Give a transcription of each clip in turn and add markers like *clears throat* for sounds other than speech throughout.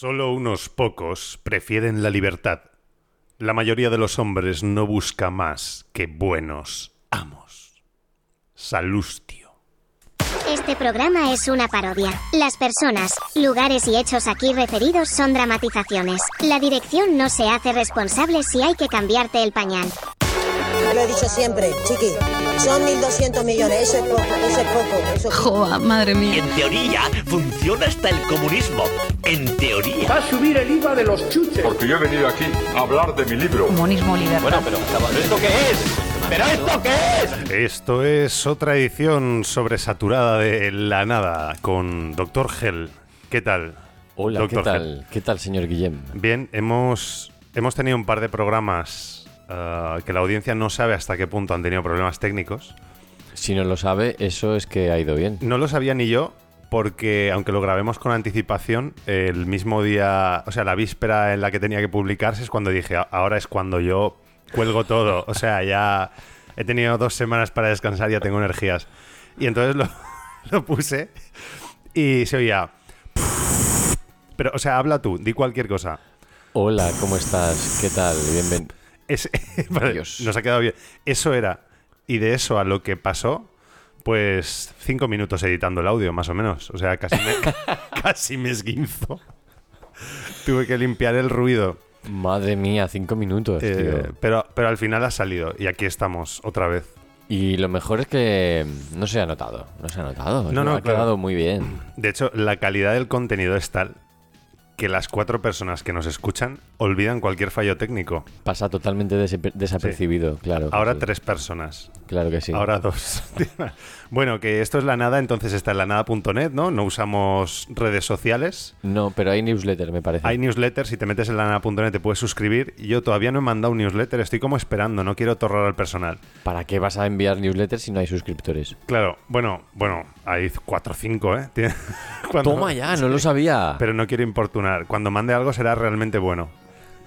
Solo unos pocos prefieren la libertad. La mayoría de los hombres no busca más que buenos amos. Salustio. Este programa es una parodia. Las personas, lugares y hechos aquí referidos son dramatizaciones. La dirección no se hace responsable si hay que cambiarte el pañal. Lo he dicho siempre, chiqui. Son 1.200 millones, eso es poco, eso es poco. Eso es. Joa, madre mía. en teoría funciona hasta el comunismo. En teoría. Va a subir el IVA de los chuches. Porque yo he venido aquí a hablar de mi libro. Comunismo libertad. pero ¿esto qué es? ¿Pero esto qué es? Esto es otra edición sobresaturada de La Nada con Dr. Gel. ¿Qué tal? Hola, Dr. ¿qué tal? ¿Qué tal, señor Guillem? Bien, hemos, hemos tenido un par de programas ah, que la audiencia no sabe hasta qué punto han tenido problemas técnicos. Si no lo sabe, eso es que ha ido bien. No lo sabía ni yo, porque aunque lo grabemos con anticipación, el mismo día, o sea, la víspera en la que tenía que publicarse es cuando dije, "A- ahora es cuando yo cuelgo todo. O sea, ya he tenido dos semanas para descansar, ya tengo energías. Y entonces lo, *laughs* lo puse y se oía... Pero, o sea, habla tú, di cualquier cosa. Hola, ¿cómo estás? ¿Qué tal? Bienvenido. Es- *laughs* vale, Dios. nos ha quedado bien. Eso era. Y de eso a lo que pasó, pues cinco minutos editando el audio, más o menos. O sea, casi me, *laughs* casi me esguinzo. Tuve que limpiar el ruido. Madre mía, cinco minutos, Eh, tío. pero, pero al final ha salido. Y aquí estamos, otra vez. Y lo mejor es que no se ha notado. No se ha notado. No, No, no, ha claro. quedado muy bien. De hecho, la calidad del contenido es tal que las cuatro personas que nos escuchan olvidan cualquier fallo técnico. Pasa totalmente desapercibido, claro. Ahora sí. tres personas. Claro que sí. Ahora dos. *laughs* *laughs* bueno, que esto es la nada, entonces está en la nada.net, ¿no? No usamos redes sociales. No, pero hay newsletter, me parece. Hay newsletter, si te metes en la nada.net te puedes suscribir. Yo todavía no he mandado un newsletter, estoy como esperando, no quiero torrar al personal. ¿Para qué vas a enviar newsletter si no hay suscriptores? Claro, bueno, bueno, hay cuatro o cinco, ¿eh? Tiene- *laughs* cuando- Toma ya, no lo sabía. Pero no quiero importunar. Cuando mande algo será realmente bueno.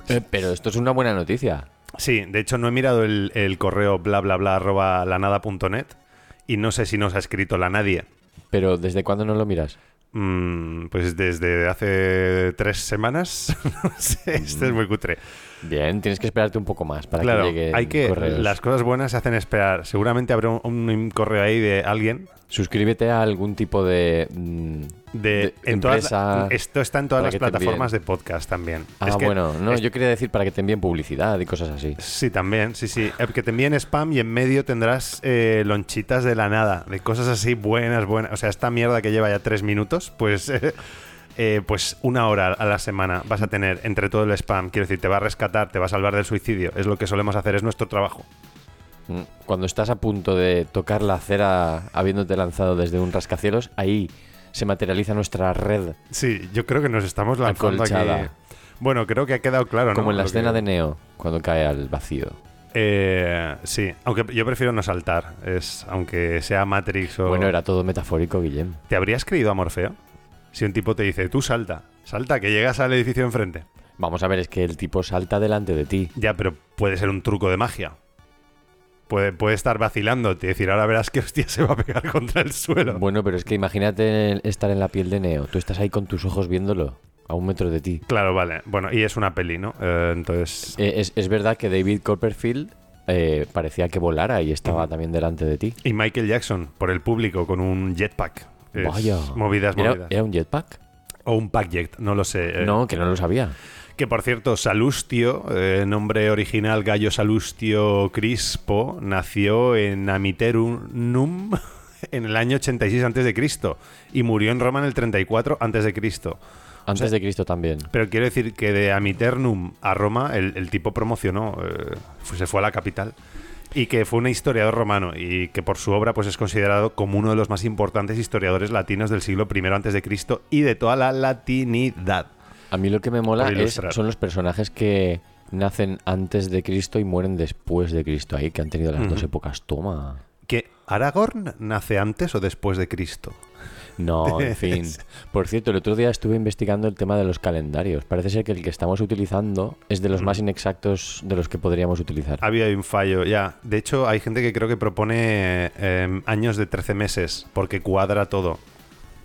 Eh, pero esto es una buena noticia. Sí, de hecho no he mirado el, el correo bla bla bla arroba lanada.net y no sé si nos ha escrito la nadie. Pero ¿desde cuándo no lo miras? Mm, pues desde hace tres semanas. *laughs* no sé, esto es muy cutre. Bien, tienes que esperarte un poco más para Claro, que llegue hay que. correos. Las cosas buenas se hacen esperar. Seguramente habrá un, un correo ahí de alguien. Suscríbete a algún tipo de, mm, De, en todas empresa. la- esto está en todas las plataformas de podcast también. Ah, Es que- bueno, no, es- yo quería decir para que te envíen publicidad y cosas así. Sí, también, sí, sí. Eh, Que te envíen spam y en medio tendrás eh, lonchitas de la nada, de cosas así buenas, buenas. O sea, esta mierda que lleva ya tres minutos, pues, eh, *laughs* eh, pues una hora a la semana vas a tener entre todo el spam. Quiero decir, te va a rescatar, te va a salvar del suicidio. Es lo que solemos hacer, es nuestro trabajo. Mm, Cuando estás a punto de tocar la acera habiéndote lanzado desde un rascacielos, ahí se materializa nuestra red, Sí, yo creo que nos estamos lanzando aquí. Acolchada. Bueno, creo que ha quedado claro, ¿no? como en la Lo escena que- de Neo, cuando cae al vacío. Eh, sí, aunque yo prefiero no saltar. Es, aunque sea Matrix o. Bueno, era todo metafórico, Guillem. ¿Te habrías creído a Morfeo? Si un tipo te dice, tú salta, salta, que llegas al edificio enfrente. Vamos a ver, es que el tipo salta delante de ti. Ya, pero puede ser un truco de magia. Puede, puede estar vacilándote y decir, ahora verás que hostia se va a pegar contra el suelo. Bueno, pero es que imagínate estar en la piel de Neo. Tú estás ahí con tus ojos viéndolo, a un metro de ti. Claro, vale. Bueno, y es una peli, ¿no? Eh, entonces. Eh, es, es verdad que David Copperfield eh, parecía que volara y estaba también delante de ti. Y Michael Jackson, por el público, con un jetpack. Es Vaya. Movidas, ¿Era, movidas. era un jetpack? O un pack jet, no lo sé. eh. No, que no lo sabía. Que por cierto, Salustio, eh, nombre original Gallo Salustio Crispo, nació en Amiterum *laughs* en el año 86 a.C. y murió en Roma en el 34 a.C. Antes de Cristo también. Pero quiero decir que de Amiternum a Roma el, el tipo promocionó, eh, se fue a la capital. Y que fue un historiador romano y que por su obra pues es considerado como uno de los más importantes historiadores latinos del siglo I antes de Cristo y de toda la latinidad. A mí lo que me mola es, son los personajes que nacen antes de Cristo y mueren después de Cristo. Ahí, que han tenido las dos épocas. Toma. ¿Que Aragorn nace antes o después de Cristo? No, *laughs* en fin. Por cierto, el otro día estuve investigando el tema de los calendarios. Parece ser que el que estamos utilizando es de los más inexactos de los que podríamos utilizar. Había un fallo, ya. De hecho, hay gente que creo que propone eh, años de 13 meses porque cuadra todo.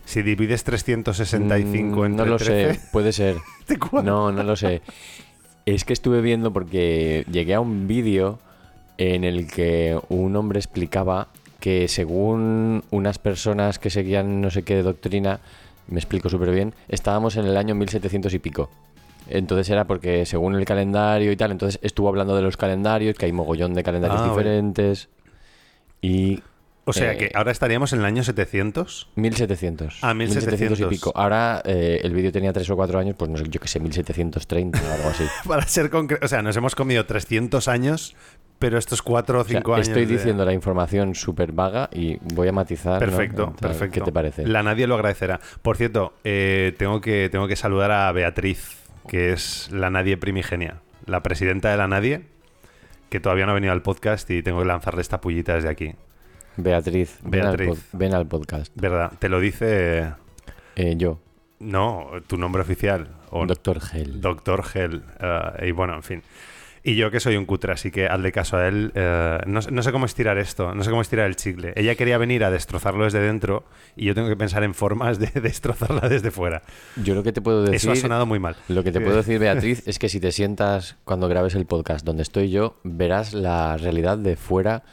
Si divides 365 Mm, entre no lo 13, sé, *laughs* puede ser. *laughs* ¿De cuál? No, no lo sé. Es que estuve viendo porque llegué a un vídeo en el que un hombre explicaba que según unas personas que seguían no sé qué doctrina, me explico súper bien, estábamos en el año 1700 y pico. Entonces era porque según el calendario y tal, entonces estuvo hablando de los calendarios, que hay mogollón de calendarios Ah, diferentes. Y O sea Eh, que ahora estaríamos en el año 700. 1700. Ah, 1700. y pico. Ahora eh, el vídeo tenía 3 o 4 años, pues no sé, yo que sé, 1730 o algo así. *laughs* Para ser concreto, o sea, nos hemos comido 300 años, pero estos 4 o O sea, 5 años. estoy de- diciendo la información súper vaga y voy a matizar. Perfecto, perfecto. ¿Qué te parece? La nadie lo agradecerá. Por cierto, eh, tengo, que, tengo que saludar a Beatriz, que es la nadie primigenia, la presidenta de la nadie, que todavía no ha venido al podcast y tengo que lanzarle esta pullita desde aquí. Beatriz, ven al Beatriz. ven al podcast. ¿Verdad? Te lo dice. Eh, yo, No, tu nombre oficial. O Doctor Gel. Doctor Hell. eh, y bueno, en fin. Y yo que soy un cutre, así que hazle caso a él. eh, no, no sé cómo estirar esto, no sé cómo estirar el chicle. Ella quería venir a destrozarlo desde dentro y yo tengo que pensar en formas de *laughs* destrozarla desde fuera. yo lo que te puedo decir. Eso ha sonado muy mal. Lo que te puedo decir, Beatriz, *laughs* es que si te sientas cuando grabes el podcast donde estoy yo, verás la realidad de fuera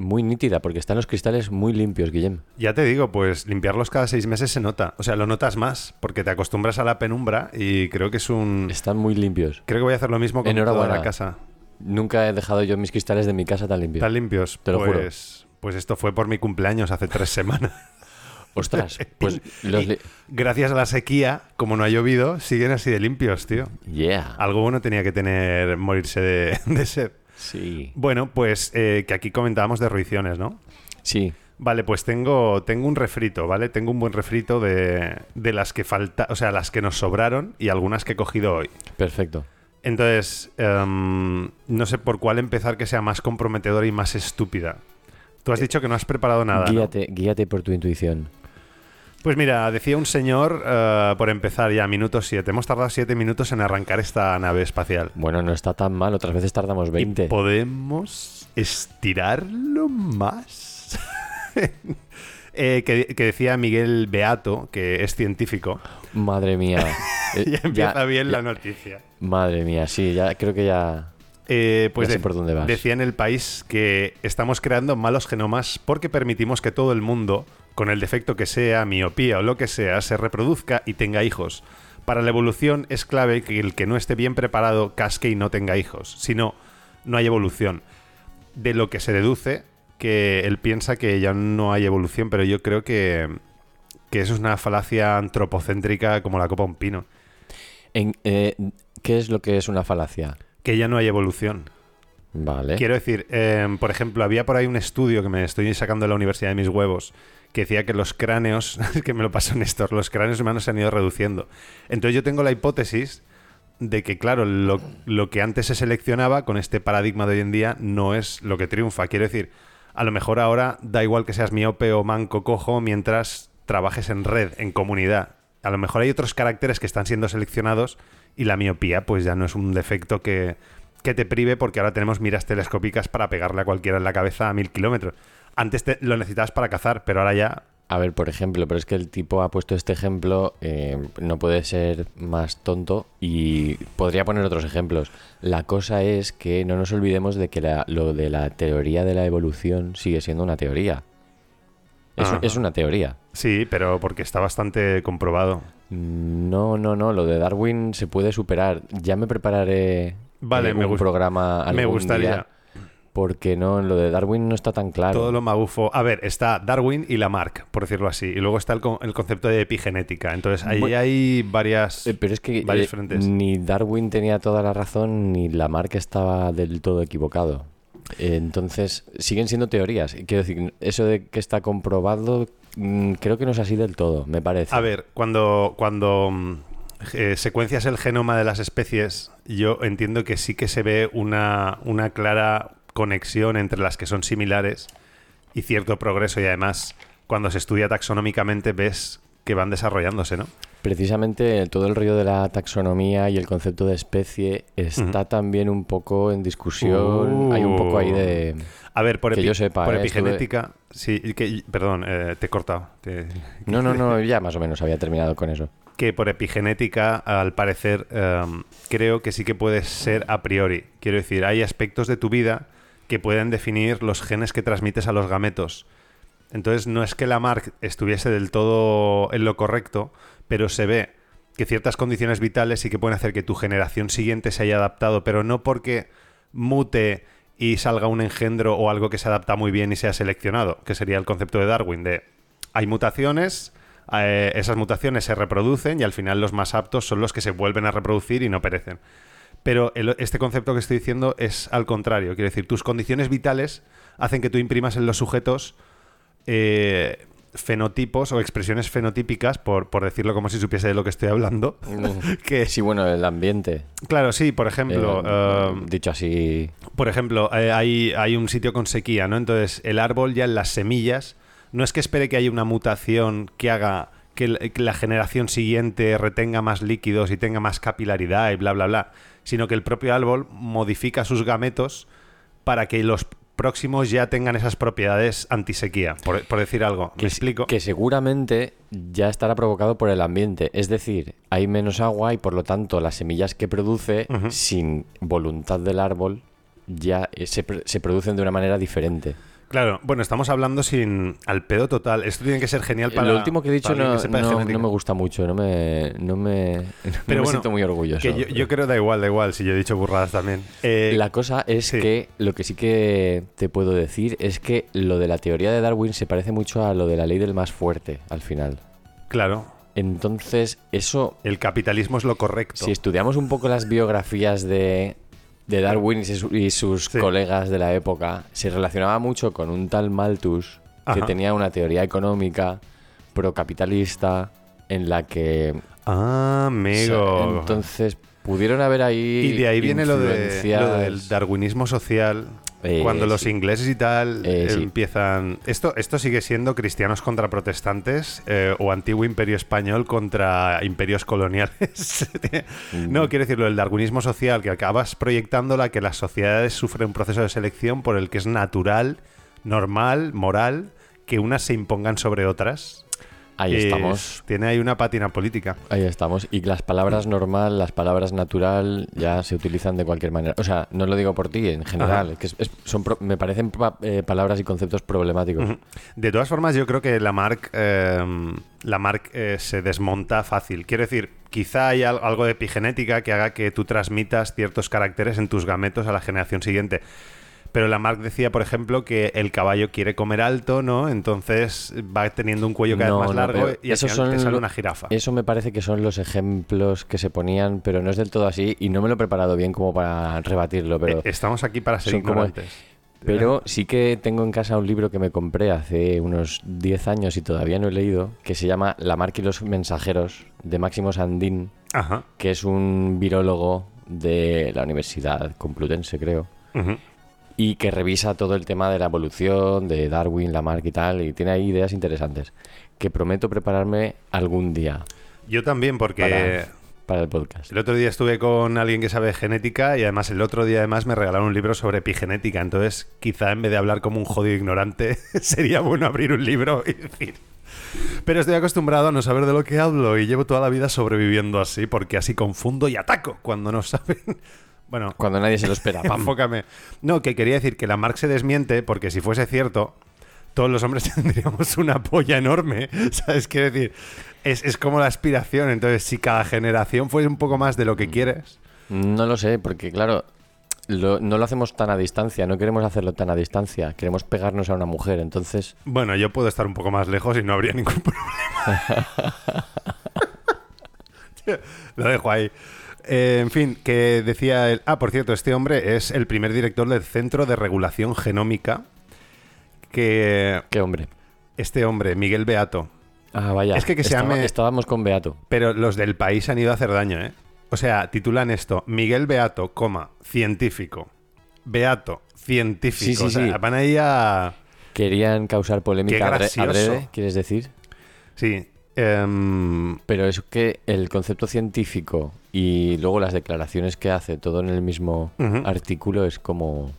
muy nítida, porque están los cristales muy limpios, Guillem. Ya te digo, pues limpiarlos cada seis meses se nota. O sea, lo notas más porque te acostumbras a la penumbra y creo que es un... Están muy limpios. Creo que voy a hacer lo mismo con toda la casa. Nunca he dejado yo mis cristales de mi casa tan limpios. ¿Están limpios? Te lo juro. pues, Pues esto fue por mi cumpleaños hace tres *laughs* semanas. Ostras, *laughs* pues los... li- Gracias a la sequía, como no ha llovido, siguen así de limpios, tío. Yeah. Algo bueno tenía que tener morirse de, *laughs* de sed. Sí. Bueno, pues eh, que aquí comentábamos de ruiciones, ¿no? Sí. Vale, pues tengo, tengo un refrito, ¿vale? Tengo un buen refrito de, de las que falta, o sea, las que nos sobraron y algunas que he cogido hoy. Perfecto. Entonces, em, no sé por cuál empezar que sea más comprometedora y más estúpida. Tú has dicho que no has preparado nada. ¿no? Guíate, guíate por tu intuición. Pues mira, decía un señor, eh, por empezar ya, minuto 7. Hemos tardado 7 minutos en arrancar esta nave espacial. Bueno, no está tan mal, otras veces tardamos 20. ¿Y podemos estirarlo más? *laughs* Eh, que, que decía Miguel Beato, que es científico. Madre mía. *laughs* Eh, ya empieza ya- bien ya- la noticia. Madre mía, sí, ya creo que ya... Eh, pues de- por dónde vas. decía en el país que estamos creando malos genomas porque permitimos que todo el mundo, con el defecto que sea, miopía o lo que sea, se reproduzca y tenga hijos. Para la evolución es clave que el que no esté bien preparado casque y no tenga hijos. Si no, no hay evolución. De lo que se deduce que él piensa que ya no hay evolución, pero yo creo que, que eso es una falacia antropocéntrica como la copa un pino. En- eh, ¿Qué es lo que es una falacia? Que ya no hay evolución. Vale. Quiero decir, em, por ejemplo, había por ahí un estudio que me estoy sacando de la Universidad de mis huevos que decía que los cráneos, *laughs* que me lo pasó Néstor, los cráneos humanos se han ido reduciendo. Entonces yo tengo la hipótesis de que, claro, lo, lo que antes se seleccionaba con este paradigma de hoy en día no es lo que triunfa. Quiero decir, a lo mejor ahora da igual que seas miope o manco cojo mientras trabajes en red, en comunidad. A lo mejor hay otros caracteres que están siendo seleccionados y la miopía pues ya no es un defecto que, que te prive porque ahora tenemos miras telescópicas para pegarle a cualquiera en la cabeza a mil kilómetros. Antes te- lo necesitabas para cazar, pero ahora ya... A ver, por ejemplo, pero es que el tipo ha puesto este ejemplo, eh, no puede ser más tonto y podría poner otros ejemplos. La cosa es que no nos olvidemos de que la- lo de la teoría de la evolución sigue siendo una teoría. Es, una teoría. Sí, pero porque está bastante comprobado. No, no, no, lo de Darwin se puede superar. Ya me prepararé Vale, eh, me un programa me algún gustaría. día, porque no, lo de Darwin no está tan claro. Todo lo magufo. A ver, está Darwin y Lamarck, por decirlo así. Y luego está el, con- el concepto de epigenética. Entonces ahí Bueno, hay varias... Eh, Pero es que varios eh, frentes. ni Darwin tenía toda la razón, ni Lamarck estaba del todo equivocado. Eh, Entonces, siguen siendo teorías. Quiero decir, eso de que está comprobado, mm, creo que no es así del todo, me parece. A ver, cuando, cuando mm, eh, secuencias el genoma de las especies, yo entiendo que sí que se ve una, una clara conexión entre las que son similares y cierto progreso. Y además, cuando se estudia taxonómicamente, ves que van desarrollándose, ¿no? Precisamente todo el rollo de la taxonomía y el concepto de especie está también un poco en discusión. Uh. Hay un poco ahí de... A ver, por, Que epi- yo sepa, por ¿eh? epigenética, sí, que, perdón, eh, te he cortado. Te- No, no, no, *laughs* ya más o menos había terminado con eso. que por epigenética, al parecer, em, creo que sí que puede ser a priori. Quiero decir, hay aspectos de tu vida que pueden definir los genes que transmites a los gametos. Entonces, no es que la Mark estuviese del todo en lo correcto, pero se ve que ciertas condiciones vitales sí que pueden hacer que tu generación siguiente se haya adaptado, pero no porque mute y salga un engendro o algo que se adapta muy bien y sea seleccionado, que sería el concepto de Darwin, de hay mutaciones, eh, esas mutaciones se reproducen y al final los más aptos son los que se vuelven a reproducir y no perecen. Pero el- este concepto que estoy diciendo es al contrario, quiero decir, tus condiciones vitales hacen que tú imprimas en los sujetos eh, fenotipos o expresiones fenotípicas, por, por decirlo como si supiese de lo que estoy hablando. *laughs* que, Sí, bueno, el ambiente. claro, sí, por ejemplo, eh, um, dicho así. por ejemplo, eh, hay, hay un sitio con sequía, ¿no? Entonces, el árbol ya en las semillas no es que espere que haya una mutación que haga que la generación siguiente retenga más líquidos y tenga más capilaridad y bla, bla, bla, sino que el propio árbol modifica sus gametos para que los próximos ya tengan esas propiedades antisequía, por, por decir algo. Que, ¿Me s- explico? que seguramente ya estará provocado por el ambiente. Es decir, hay menos agua y por lo tanto las semillas que produce, sin voluntad del árbol, ya eh, se, se producen de una manera diferente. Claro, bueno, estamos hablando sin al pedo total. Esto tiene que ser genial para Lo último que he dicho no, que me gusta mucho, no me, no me, *laughs* no Pero me bueno, siento muy orgulloso. Que yo, yo creo da igual, da igual, si yo he dicho burradas también. Eh, La cosa es sí. que lo que sí que te puedo decir es que lo de la teoría de Darwin se parece mucho a lo de la ley del más fuerte al final. Claro, Entonces, eso, el capitalismo es lo correcto. si estudiamos un poco las biografías de, de Darwin y sus, y sus Sí. colegas de la época, se relacionaba mucho con un tal Malthus que tenía una teoría económica procapitalista en la que Ah, amigo. entonces pudieron haber ahí y de ahí viene lo, de, lo del darwinismo social. Eh, cuando los sí. ingleses y tal Eh, sí. empiezan... Esto, esto sigue siendo cristianos contra protestantes eh, o antiguo imperio español contra imperios coloniales. *laughs* Mm. no, quiero decirlo, el darwinismo social, que acabas proyectándola que las sociedades sufren un proceso de selección por el que es natural, normal, moral, que unas se impongan sobre otras. Ahí Es- estamos. Tiene ahí una pátina política. Ahí estamos. Y las palabras normal, las palabras natural, ya se utilizan de cualquier manera. O sea, no lo digo por ti, en general. Que es- son pro- me parecen pa- eh, palabras y conceptos problemáticos. De todas formas, yo creo que la Mark, eh, eh, se desmonta fácil. Quiero decir, quizá hay al- algo de epigenética que haga que tú transmitas ciertos caracteres en tus gametos a la generación siguiente. Pero la Mark decía, por ejemplo, que el caballo quiere comer alto, ¿no? Entonces va teniendo un cuello cada No, vez más no, largo y esos final te son sale una jirafa. Eso me parece que son los ejemplos que se ponían, pero no es del todo así. Y no me lo he preparado bien como para rebatirlo. Pero, Eh, Estamos aquí para ser son como- ignorantes. pero sí que tengo en casa un libro que me compré hace unos 10 años y todavía no he leído, que se llama La marca y los mensajeros, de Máximo Sandín. Ajá. que es un virólogo de la Universidad Complutense, creo, Ujú. Y que revisa todo el tema de la evolución, de Darwin, Lamarck y tal, y tiene ahí ideas interesantes, que prometo prepararme algún día Yo también, porque... para, para el podcast. El otro día estuve con alguien que sabe genética y además el otro día además me regalaron un libro sobre epigenética. Entonces, quizá en vez de hablar como un jodido ignorante, *laughs* sería bueno abrir un libro y decir. Pero estoy acostumbrado a no saber de lo que hablo y llevo toda la vida sobreviviendo así, porque así confundo y ataco cuando no saben. Bueno, Cuando nadie se lo espera, ¡pam! *laughs* enfócame. No, que quería decir que la Marx se desmiente porque si fuese cierto, todos los hombres *laughs* tendríamos una polla enorme. *laughs* ¿Sabes qué decir? Es, es como la aspiración. Entonces, si cada generación fuese un poco más de lo que quieres. No lo sé, porque claro, lo- no lo hacemos tan a distancia, no queremos hacerlo tan a distancia, queremos pegarnos a una mujer, entonces... Bueno, yo puedo estar un poco más lejos y no habría ningún problema. Lo dejo ahí. Eh, en fin, que decía el... Ah, por cierto, este hombre es el primer director del Centro de Regulación Genómica. Que ¡Qué hombre! este hombre, Miguel Beato. Ah, vaya. Es que que se Estaba- llame- Estábamos con Beato. Pero los del país han ido a hacer daño, ¿eh? O sea, titulan esto, Miguel Beato, coma, científico. Beato, científico. Sí, sí, O sea, sí. van ahí a... Querían causar Qué polémica gracioso. adrede, ¿quieres decir? Sí. Em, Pero es que el concepto científico y luego las declaraciones que hace todo en el mismo artículo es como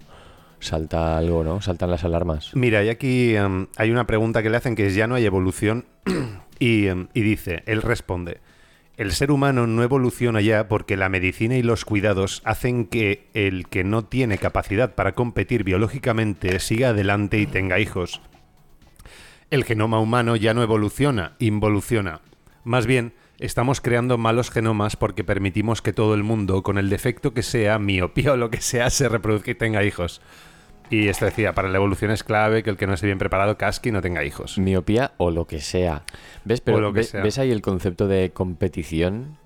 salta algo, ¿no? Saltan las alarmas. Mira, y aquí em, hay una pregunta que le hacen que es ya no hay evolución *clears throat* y, em, y dice, él responde, el ser humano no evoluciona ya porque la medicina y los cuidados hacen que el que no tiene capacidad para competir biológicamente siga adelante y tenga hijos. El genoma humano ya no evoluciona, involuciona. Más bien, estamos creando malos genomas porque permitimos que todo el mundo, con el defecto que sea, miopía o lo que sea, se reproduzca y tenga hijos. Y esto decía, para la evolución es clave que el que no esté bien preparado casque y no tenga hijos. Miopía o lo que sea. ¿Ves? Pero O lo que ve- sea. ¿ves ahí el concepto de competición?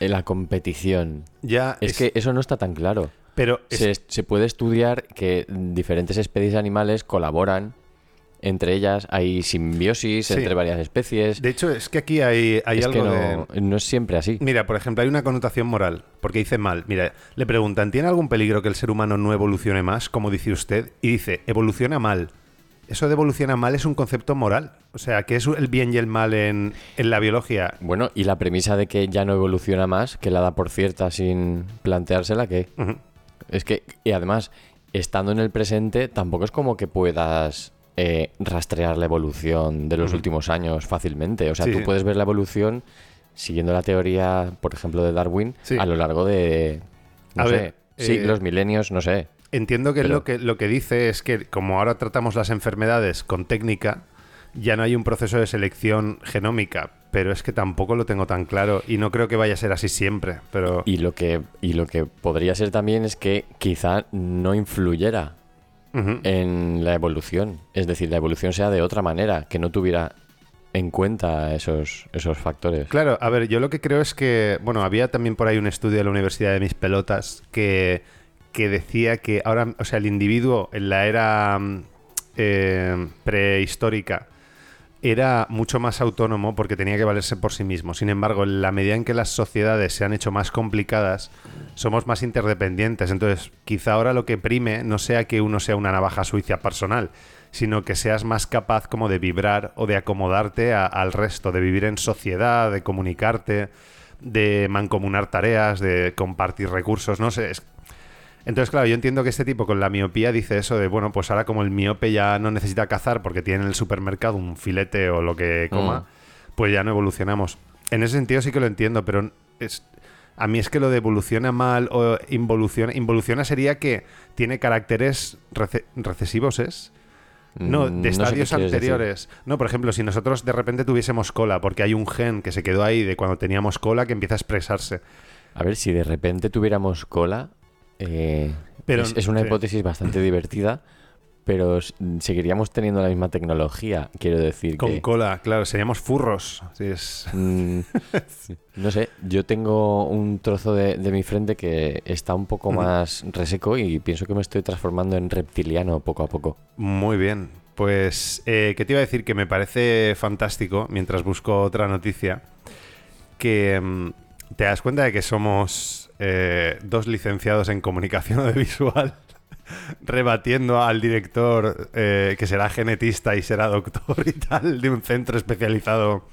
Eh, La competición. Ya Es, que eso no está tan claro. Pero es- Se, se puede estudiar que diferentes especies animales colaboran. Entre ellas hay simbiosis Sí. entre varias especies. de hecho es que aquí hay, hay es algo que de... no, es siempre así. Mira, por ejemplo, hay una connotación moral, porque dice mal. Mira, le preguntan, ¿tiene algún peligro que el ser humano no evolucione más, como dice usted? Y dice, evoluciona mal. Eso de evoluciona mal es un concepto moral. O sea, ¿qué es el bien y el mal en, en la biología? Bueno, y la premisa de que ya no evoluciona más, que la da por cierta sin planteársela, que es que, y además, estando en el presente, tampoco es como que puedas eh, rastrear la evolución de los últimos años fácilmente. O sea, Sí, tú sí. puedes ver la evolución siguiendo la teoría, por ejemplo, de Darwin, Sí. a lo largo de, no A sé, ver, eh, siglos, milenios, no sé. Entiendo que Pero- lo que lo que dice es que como ahora tratamos las enfermedades con técnica, ya no hay un proceso de selección genómica, pero es que tampoco lo tengo tan claro y no creo que vaya a ser así siempre, pero Y lo que, y lo que podría ser también es que quizá no influyera En la evolución. Es decir, la evolución sea de otra manera, que no tuviera en cuenta esos, esos factores. Claro, a ver, yo lo que creo es que, bueno, había también por ahí un estudio de la Universidad de Mis Pelotas que, que decía que ahora, o sea, el individuo en la era mm, eh, prehistórica era mucho más autónomo porque tenía que valerse por sí mismo. Sin embargo, en la medida en que las sociedades se han hecho más complicadas, somos más interdependientes. Entonces, quizá ahora lo que prime no sea que uno sea una navaja suiza personal, sino que seas más capaz como de vibrar o de acomodarte al resto, de vivir en sociedad, de comunicarte, de mancomunar tareas, de compartir recursos, no sé. es- entonces, claro, yo entiendo que este tipo con la miopía dice eso de, bueno, pues ahora como el miope ya no necesita cazar porque tiene en el supermercado un filete o lo que coma, Mm. pues ya no evolucionamos. En ese sentido sí que lo entiendo, pero es, a mí es que lo de evoluciona mal o involuciona, involuciona sería que tiene caracteres rece- recesivos, ¿es? No, Mm, de qué estadios decir. anteriores. No, por ejemplo, si nosotros de repente tuviésemos cola, porque hay un gen que se quedó ahí de cuando teníamos cola que empieza a expresarse. A ver, si de repente tuviéramos cola, eh, Pero- es, es una sí. hipótesis bastante divertida, pero seguiríamos teniendo la misma tecnología, quiero decir Con que... cola, claro, seríamos furros. Es- Mm, *laughs* no sé, yo tengo un trozo de, de mi frente que está un poco más reseco y pienso que me estoy transformando en reptiliano poco a poco. Muy bien. Pues, eh, ¿qué te iba a decir? Que me parece fantástico, mientras busco otra noticia, que mm, te das cuenta de que somos eh, dos licenciados en comunicación *laughs* audiovisual rebatiendo al director eh, que será genetista y será doctor y tal de un centro especializado.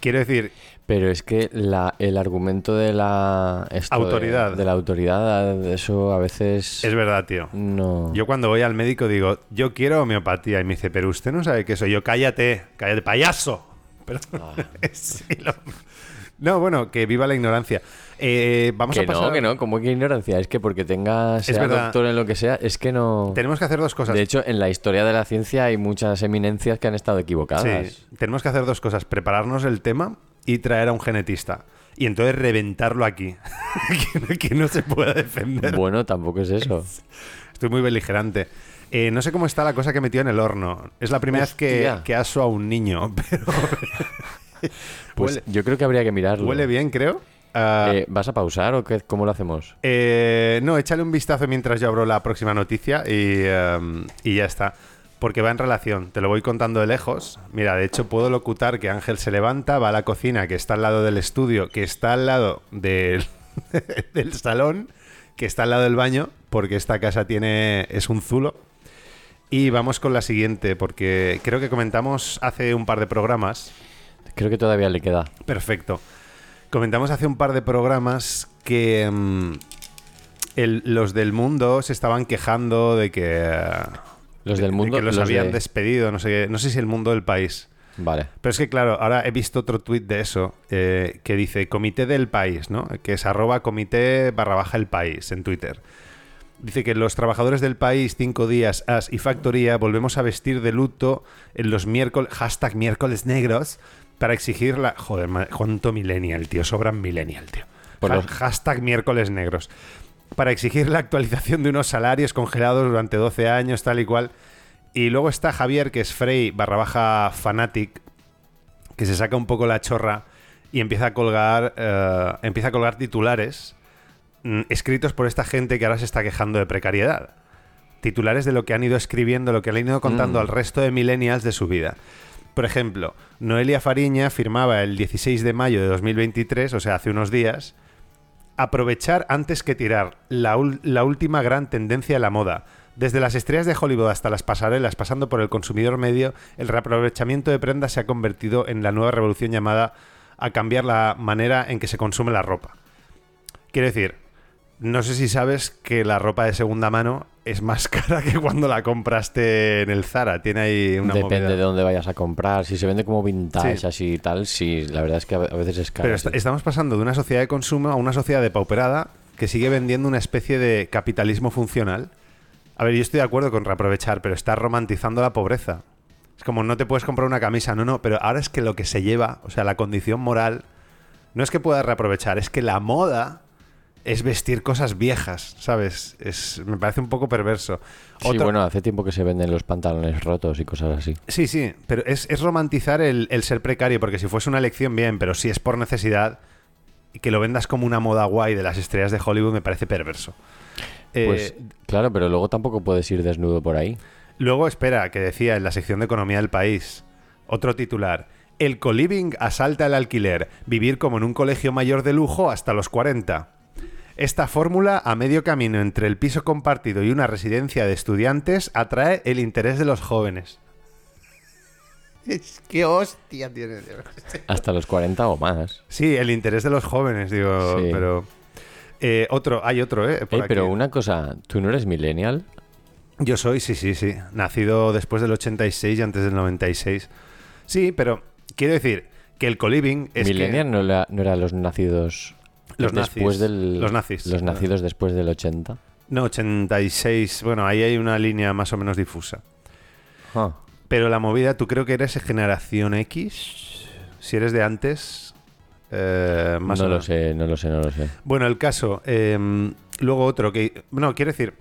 Quiero decir, Pero es que la, el argumento de la de- Autoridad. de, la autoridad, eso a veces es verdad, tío. no. Yo cuando voy al médico digo, yo quiero homeopatía. Y me dice, pero usted no sabe qué soy. Yo, cállate, cállate, payaso. *laughs* Pero, Ah. *laughs* Sí, lo- No, bueno, que viva la ignorancia. Eh, vamos que a pasar... no, que no, como que ignorancia, es que porque tenga sea verdad. doctor en lo que sea, es que no. Tenemos que hacer dos cosas. De hecho, en la historia de la ciencia hay muchas eminencias que han estado equivocadas. Sí, tenemos que hacer dos cosas. Prepararnos el tema y traer a un genetista. Y entonces reventarlo aquí. *laughs* que, no, que no se pueda defender. Bueno, tampoco es eso. *laughs* Estoy muy beligerante. Eh, no sé cómo está la cosa que metió en el horno. Es la primera vez que, Hostia. que aso a un niño, *laughs* pero Pues Huele- yo creo que habría que mirarlo. huele bien, creo. Ah, Eh, ¿Vas a pausar o qué, cómo lo hacemos? Eh, no, échale un vistazo mientras yo abro la próxima noticia y, em, y ya está. Porque va en relación, te lo voy contando de lejos. Mira, de hecho puedo locutar que Ángel se levanta, va a la cocina que está al lado del estudio, que está al lado del, *laughs* del salón, que está al lado del baño, porque esta casa tiene es un zulo. Y vamos con la siguiente, porque creo que comentamos hace un par de programas Creo que todavía le queda. Perfecto. Comentamos hace un par de programas que mm, el- los del mundo se estaban quejando de que, Los de- del de mundo. que los, los habían de- despedido, no sé, qué- no sé si el mundo del país. Vale. Pero es que, claro, ahora he visto otro tuit de eso eh, que dice Comité del País, ¿no? Que es arroba comité barra baja el país en Twitter. Dice que los trabajadores del país, cinco días, as y factoría, volvemos a vestir de luto en los miércoles, hashtag miércoles negros, para exigir la... Joder, cuánto millennial, tío, sobran millennial, tío. Por los- Hashtag miércoles negros. Para exigir la actualización de unos salarios congelados durante 12 años, tal y cual. Y luego está Javier, que es Frey barra baja fanatic, que se saca un poco la chorra y empieza a colgar, eh, empieza a colgar titulares mm, escritos por esta gente que ahora se está quejando de precariedad. Titulares de lo que han ido escribiendo, lo que han ido contando Mm. al resto de millennials de su vida. Por ejemplo, Noelia Fariña firmaba el 16 de mayo de 2023, o sea, hace unos días, aprovechar antes que tirar, la, última gran tendencia de la moda. Desde las estrellas de Hollywood hasta las pasarelas, pasando por el consumidor medio, el reaprovechamiento de prendas se ha convertido en la nueva revolución llamada a cambiar la manera en que se consume la ropa. Quiero decir, no sé si sabes que la ropa de segunda mano es más *laughs* cara que cuando la compraste en el Zara. Tiene ahí una Depende movida. de dónde vayas a comprar. Si se vende como vintage, Sí. así y tal, sí, la verdad es que a veces es caro. Pero sí. estamos pasando de una sociedad de consumo a una sociedad depauperada que sigue vendiendo una especie de capitalismo funcional. A ver, yo estoy de acuerdo con reaprovechar, pero está romantizando la pobreza. Es como no te puedes comprar una camisa, no, no, pero ahora es que lo que se lleva, o sea, la condición moral, no es que puedas reaprovechar, es que la moda es vestir cosas viejas, ¿sabes? Es, me parece un poco perverso. Sí, bueno, hace tiempo que se venden los pantalones rotos y cosas así. Sí, sí, pero es, es romantizar el, el ser precario, porque si fuese una elección, bien, pero si es por necesidad y que lo vendas como una moda guay de las estrellas de Hollywood, me parece perverso. Eh, Pues claro, pero luego tampoco puedes ir desnudo por ahí. Luego, espera, que decía en la sección de Economía del País, otro titular. El coliving asalta el alquiler, vivir como en un colegio mayor de lujo hasta los 40. Esta fórmula, a medio camino entre el piso compartido y una residencia de estudiantes, atrae el interés de los jóvenes. Es que hostia tiene. Hasta los 40 o más. Sí, el interés de los jóvenes, digo, Sí. pero... eh, otro, hay otro, ¿eh? por Ey, pero aquí. una cosa, ¿tú no eres millennial? Yo soy, sí, sí, sí. Nacido después del 86 y antes del 96. Sí, pero quiero decir que el coliving es millennial que... no, era, no eran los nacidos Los después nazis. del... Los nazis. Los nacidos después del 80. No, 86. Bueno, ahí hay una línea más o menos difusa. Ah, Pero la movida, ¿tú creo que eres generación X? Si eres de antes... eh, más no o lo sé, no lo sé, no lo sé. Bueno, el caso. eh, luego otro que. No, quiero decir.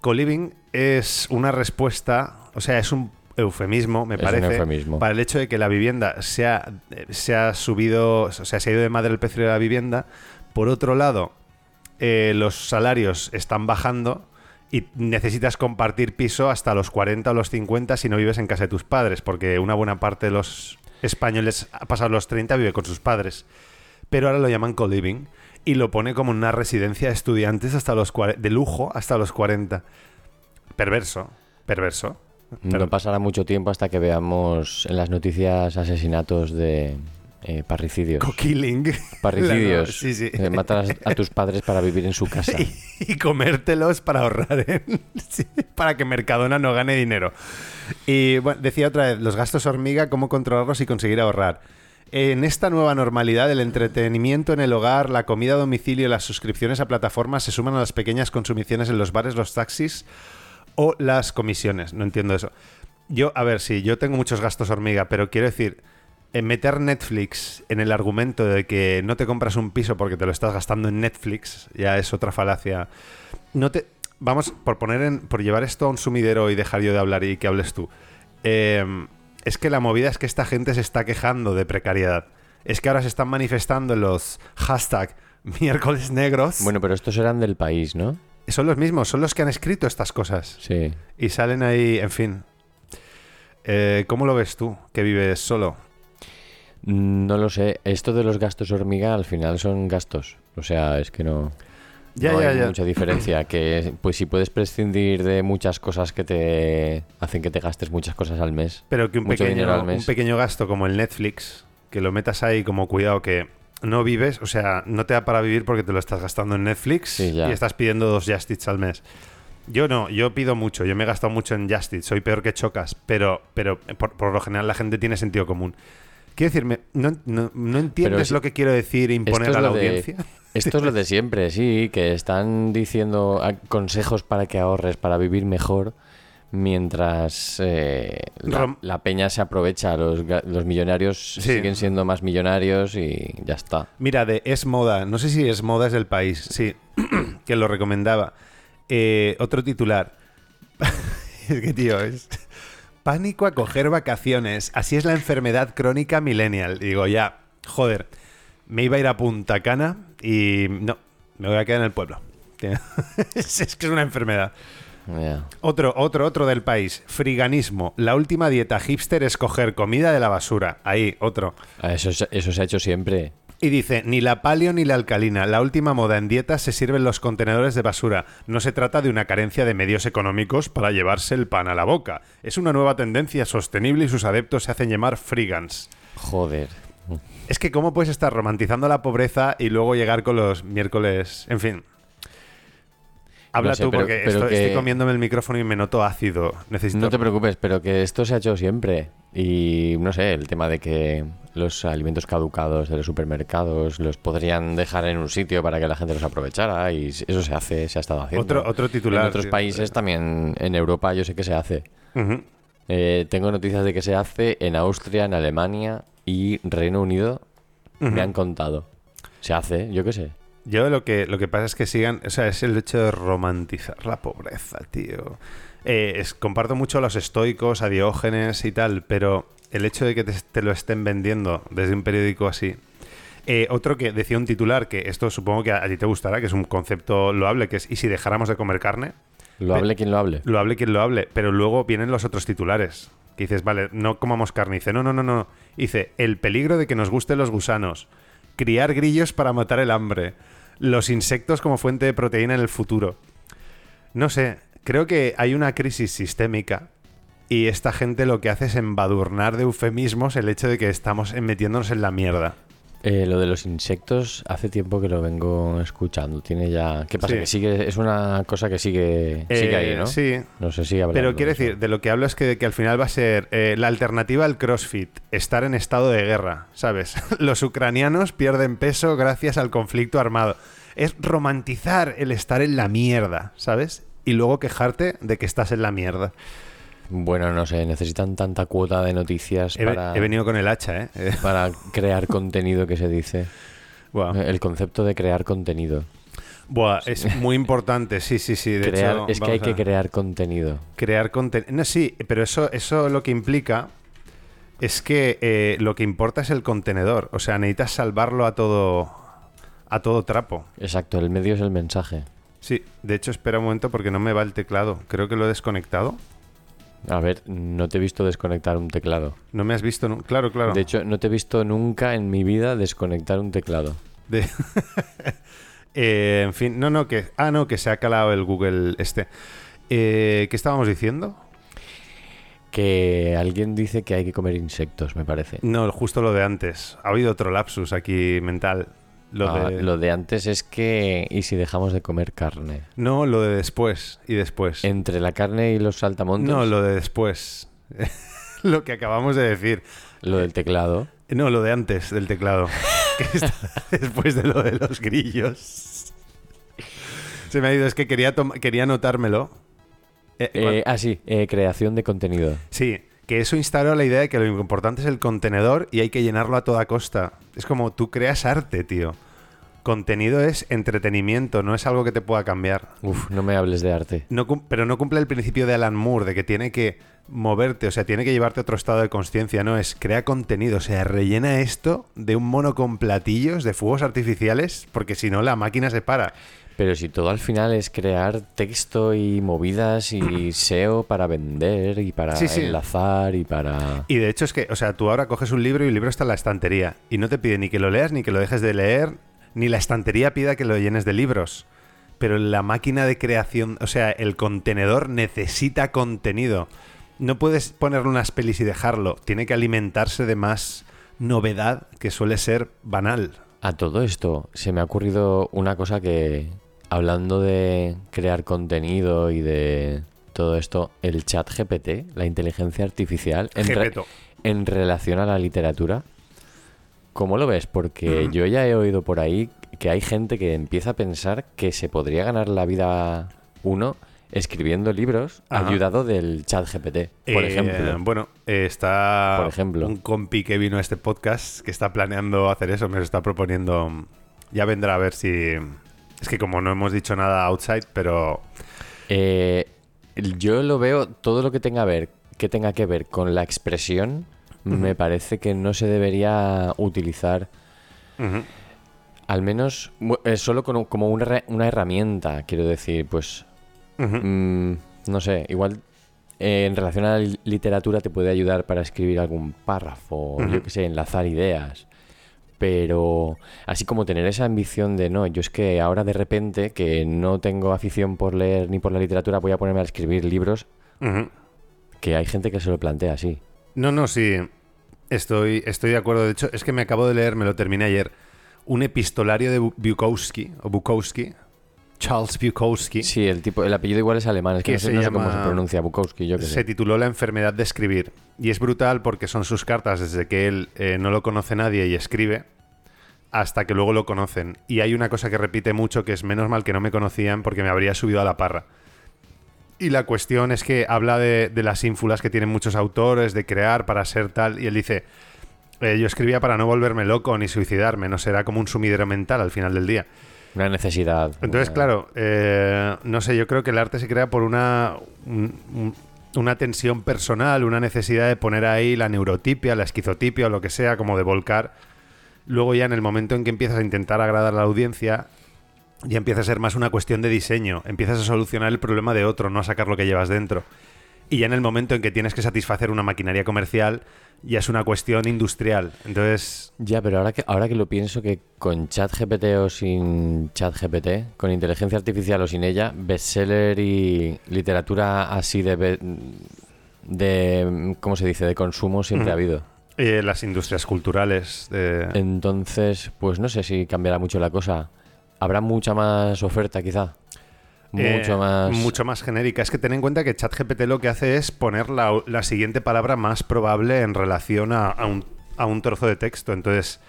Co-living es una respuesta. O sea, es un eufemismo, me Es parece. eufemismo. Para el hecho de que la vivienda se ha, se ha subido. O sea, se ha ido de madre el precio de la vivienda. Por otro lado, eh, los salarios están bajando. Y necesitas compartir piso hasta los 40 o los 50 si no vives en casa de tus padres, porque una buena parte de los españoles, a pasar los 30, vive con sus padres pero ahora lo llaman co-living y lo pone como una residencia de estudiantes hasta los de lujo hasta los 40. Perverso, perverso. No pasará mucho tiempo hasta que veamos en las noticias asesinatos de eh, parricidios. Co-killing. *laughs* Parricidios. Sí, sí. Eh, matar a, a tus padres para vivir en su *laughs* casa. y, y comértelos para ahorrar, ¿eh? *laughs* Sí, para que Mercadona no gane dinero. Y bueno, decía otra vez, los gastos hormiga, cómo controlarlos y conseguir ahorrar. En esta nueva normalidad, el entretenimiento en el hogar, la comida a domicilio y las suscripciones a plataformas se suman a las pequeñas consumiciones en los bares, los taxis o las comisiones. No entiendo eso. Yo, a ver, sí, yo tengo muchos gastos hormiga, pero quiero decir, en meter Netflix en el argumento de que no te compras un piso porque te lo estás gastando en Netflix, ya es otra falacia. No te. Vamos, por poner en. por llevar esto a un sumidero y dejar yo de hablar y que hables tú. Eh, es que la movida es que esta gente se está quejando de precariedad. Es que ahora se están manifestando los hashtag miércoles negros. Bueno, pero estos eran del país, ¿no? Son los mismos, son los que han escrito estas cosas. Sí. Y salen ahí, en fin. Eh, ¿Cómo lo ves tú, que vives solo? Mm, No lo sé. Esto de los gastos hormiga al final son gastos. O sea, es que no, Ya, no ya, hay ya. mucha diferencia. Que pues si puedes prescindir de muchas cosas que te hacen que te gastes muchas cosas al mes. Pero que un pequeño, al mes. un pequeño gasto como el Netflix, que lo metas ahí como cuidado que no vives, o sea, no te da para vivir porque te lo estás gastando en Netflix Sí, y estás pidiendo dos Justits al mes. Yo no, yo pido mucho, yo me he gastado mucho en Justice, soy peor que chocas, pero, pero por, por lo general la gente tiene sentido común. Quiero decirme, ¿no, no, no entiendes lo que quiero decir e imponer es a la de- audiencia? Esto es lo de siempre, sí, que están diciendo consejos para que ahorres, para vivir mejor, mientras eh, la, peña se aprovecha, los, los millonarios Sí. siguen siendo más millonarios y ya está. Mira, de Es Moda, no sé si Es Moda es del país, sí, *clears throat* que lo recomendaba. Eh, otro titular. *laughs* es que, tío, es... Pánico a coger vacaciones. Así es la enfermedad crónica millennial. Digo, ya, joder, me iba a ir a Punta Cana y no, me voy a quedar en el pueblo. *laughs* es que es una enfermedad. Otro, otro, otro del país. Friganismo. La última dieta hipster es coger comida de la basura. Ahí, otro. Ah, Eso, se- eso se ha hecho siempre. Y dice, ni la paleo ni la alcalina. La última moda en dietas se sirven los contenedores de basura. No se trata de una carencia de medios económicos para llevarse el pan a la boca. Es una nueva tendencia sostenible y sus adeptos se hacen llamar frigans. Joder. Es que cómo puedes estar romantizando la pobreza y luego llegar con los miércoles... En fin. Habla No sé, tú pero- porque pero estoy, que- estoy comiéndome el micrófono y me noto ácido. Necesito... No te preocupes, pero que esto se ha hecho siempre. Y no sé, el tema de que los alimentos caducados de los supermercados los podrían dejar en un sitio para que la gente los aprovechara y eso se hace, se ha estado haciendo. Otro- otro titular, En otros tío. países también, en Europa yo sé que se hace. Eh, tengo noticias de que se hace en Austria, en Alemania y Reino Unido. Me han contado. Se hace, yo qué sé. Yo lo que, lo que pasa es que sigan, o sea, es el hecho de romantizar la pobreza, tío. Eh, es- comparto mucho a los estoicos, a Diógenes y tal, pero el hecho de que te, te lo estén vendiendo desde un periódico así. Eh, otro que decía un titular, que esto supongo que a, a ti te gustará, que es un concepto loable, que es, ¿y si dejáramos de comer carne? Lo Pe- hable quien lo hable. Lo hable quien lo hable, pero luego vienen los otros titulares. Que dices, vale, no comamos carne. Dice, no, no, no, no. Dice, el peligro de que nos gusten los gusanos. Criar grillos para matar el hambre. Los insectos como fuente de proteína en el futuro. No sé, creo que hay una crisis sistémica y esta gente lo que hace es embadurnar de eufemismos el hecho de que estamos metiéndonos en la mierda. Eh, lo de los insectos, hace tiempo que lo vengo escuchando. Tiene ya. ¿Qué pasa? Sí. Que sigue. Es una cosa que sigue. Sigue Eh, ahí, ¿no? Sí, No sé si Pero eso. decir, de lo que hablo es que, que al final va a ser eh, la alternativa al CrossFit, estar en estado de guerra, ¿sabes? *laughs* Los ucranianos pierden peso gracias al conflicto armado. Es romantizar el estar en la mierda, ¿sabes? Y luego quejarte de que estás en la mierda. Bueno, no sé, necesitan tanta cuota de noticias He, para, he venido con el hacha, ¿eh? *laughs* Para crear contenido que se dice. buah. El concepto de crear contenido. Buah, es muy importante, sí, sí, sí. De Crear, hecho, es que hay que crear contenido. crear contenido. No, sí, pero eso, eso lo que implica es que eh, lo que importa es el contenedor. O sea, necesitas salvarlo a todo, a todo trapo. Exacto, el medio es el mensaje. Sí, de hecho, espera un momento porque no me va el teclado. Creo que lo he desconectado. A ver, no te he visto desconectar un teclado. No me has visto. nu- Claro, claro. De hecho, no te he visto nunca en mi vida desconectar un teclado. De- *laughs* Eh, en fin, no, no, que. Ah, no, que se ha calado el Google este. Eh, ¿Qué estábamos diciendo? Que alguien dice que hay que comer insectos, me parece. No, justo lo de antes. Ha habido otro lapsus aquí mental. Lo Ah, de. lo de antes es que... ¿Y si dejamos de comer carne? No, lo de después y después. Entre la carne y los saltamontes, No, lo de después. *laughs* lo que acabamos de decir. lo del teclado. No, lo de antes del teclado. *laughs* que está *laughs* después de lo de los grillos. Se me ha ido, es que quería, quería anotármelo. Eh, Eh, ah, sí, eh, creación de contenido. Sí, que eso instauró la idea de que lo importante es el contenedor y hay que llenarlo a toda costa. Es como tú creas arte, tío. Contenido es entretenimiento, no es algo que te pueda cambiar. Uf, no me hables de arte. No pero no cumple el principio de Alan Moore, de que tiene que moverte, o sea, tiene que llevarte a otro estado de conciencia, no, es crea contenido, o sea, rellena esto de un mono con platillos, de fuegos artificiales, porque si no la máquina se para. Pero si todo al final es crear texto y movidas y SEO para vender y para Sí, sí. enlazar y para... Y de hecho es que, o sea, tú ahora coges un libro y el libro está en la estantería y no te pide ni que lo leas ni que lo dejes de leer, ni la estantería pida que lo llenes de libros. Pero la máquina de creación, o sea, el contenedor necesita contenido. No puedes ponerle unas pelis y dejarlo. Tiene que alimentarse de más novedad que suele ser banal. A todo esto se me ha ocurrido una cosa que, hablando de crear contenido y de todo esto, el chat GPT, la inteligencia artificial, en, re- en relación a la literatura, ¿cómo lo ves? Porque yo ya he oído por ahí que hay gente que empieza a pensar que se podría ganar la vida uno escribiendo libros Ajá. ayudado del chat GPT, por Eh, ejemplo. Bueno, está Por ejemplo. un compi que vino a este podcast que está planeando hacer eso, me lo está proponiendo. Ya vendrá a ver si. Es que como no hemos dicho nada outside, pero. Eh, yo lo veo, todo lo que tenga, ver, que tenga que ver con la expresión, me parece que no se debería utilizar, al menos eh, solo con como una, una herramienta, quiero decir, pues, mm, no sé, igual eh, en relación a la li- literatura te puede ayudar para escribir algún párrafo, yo que sé, enlazar ideas. Pero así como tener esa ambición de no, yo es que ahora de repente que no tengo afición por leer ni por la literatura, voy a ponerme a escribir libros, que hay gente que se lo plantea así. No, no, sí. Estoy, estoy de acuerdo. De hecho, es que me acabo de leer, me lo terminé ayer, un epistolario de Bu- Bukowski, o Bukowski, Charles Bukowski. Sí, el tipo, el apellido igual es alemán, es que Que no sé, se no sé cómo se pronuncia Bukowski, yo que se sé. tituló La enfermedad de escribir. Y es brutal porque son sus cartas desde que él eh, no lo conoce nadie y escribe hasta que luego lo conocen. Y hay una cosa que repite mucho que es menos mal que no me conocían porque me habría subido a la parra. Y la cuestión es que habla de, de las ínfulas que tienen muchos autores, de crear para ser tal. Y él dice, eh, yo escribía para no volverme loco ni suicidarme, no será como un sumidero mental al final del día. Una necesidad. Entonces, una- claro, eh, no sé, yo creo que el arte se crea por una, un- un- una tensión personal, una necesidad de poner ahí la neurotipia, la esquizotipia o lo que sea, como de volcar. Luego ya en el momento en que empiezas a intentar agradar a la audiencia, ya empieza a ser más una cuestión de diseño. Empiezas a solucionar el problema de otro, no a sacar lo que llevas dentro. Y ya en el momento en que tienes que satisfacer una maquinaria comercial, ya es una cuestión industrial. Entonces, Ya, pero ahora que, ahora que lo pienso, que con ChatGPT o sin ChatGPT, con inteligencia artificial o sin ella, bestseller y literatura así de, de ¿cómo se dice?, de consumo siempre ha habido. eh, las industrias culturales... eh, Entonces, pues no sé si cambiará mucho la cosa. Habrá mucha más oferta, quizá. Eh, Mucho más. Mucho más genérica. Es que ten en cuenta que ChatGPT lo que hace es poner la, la siguiente palabra más probable en relación a, a un, a un trozo de texto. Entonces,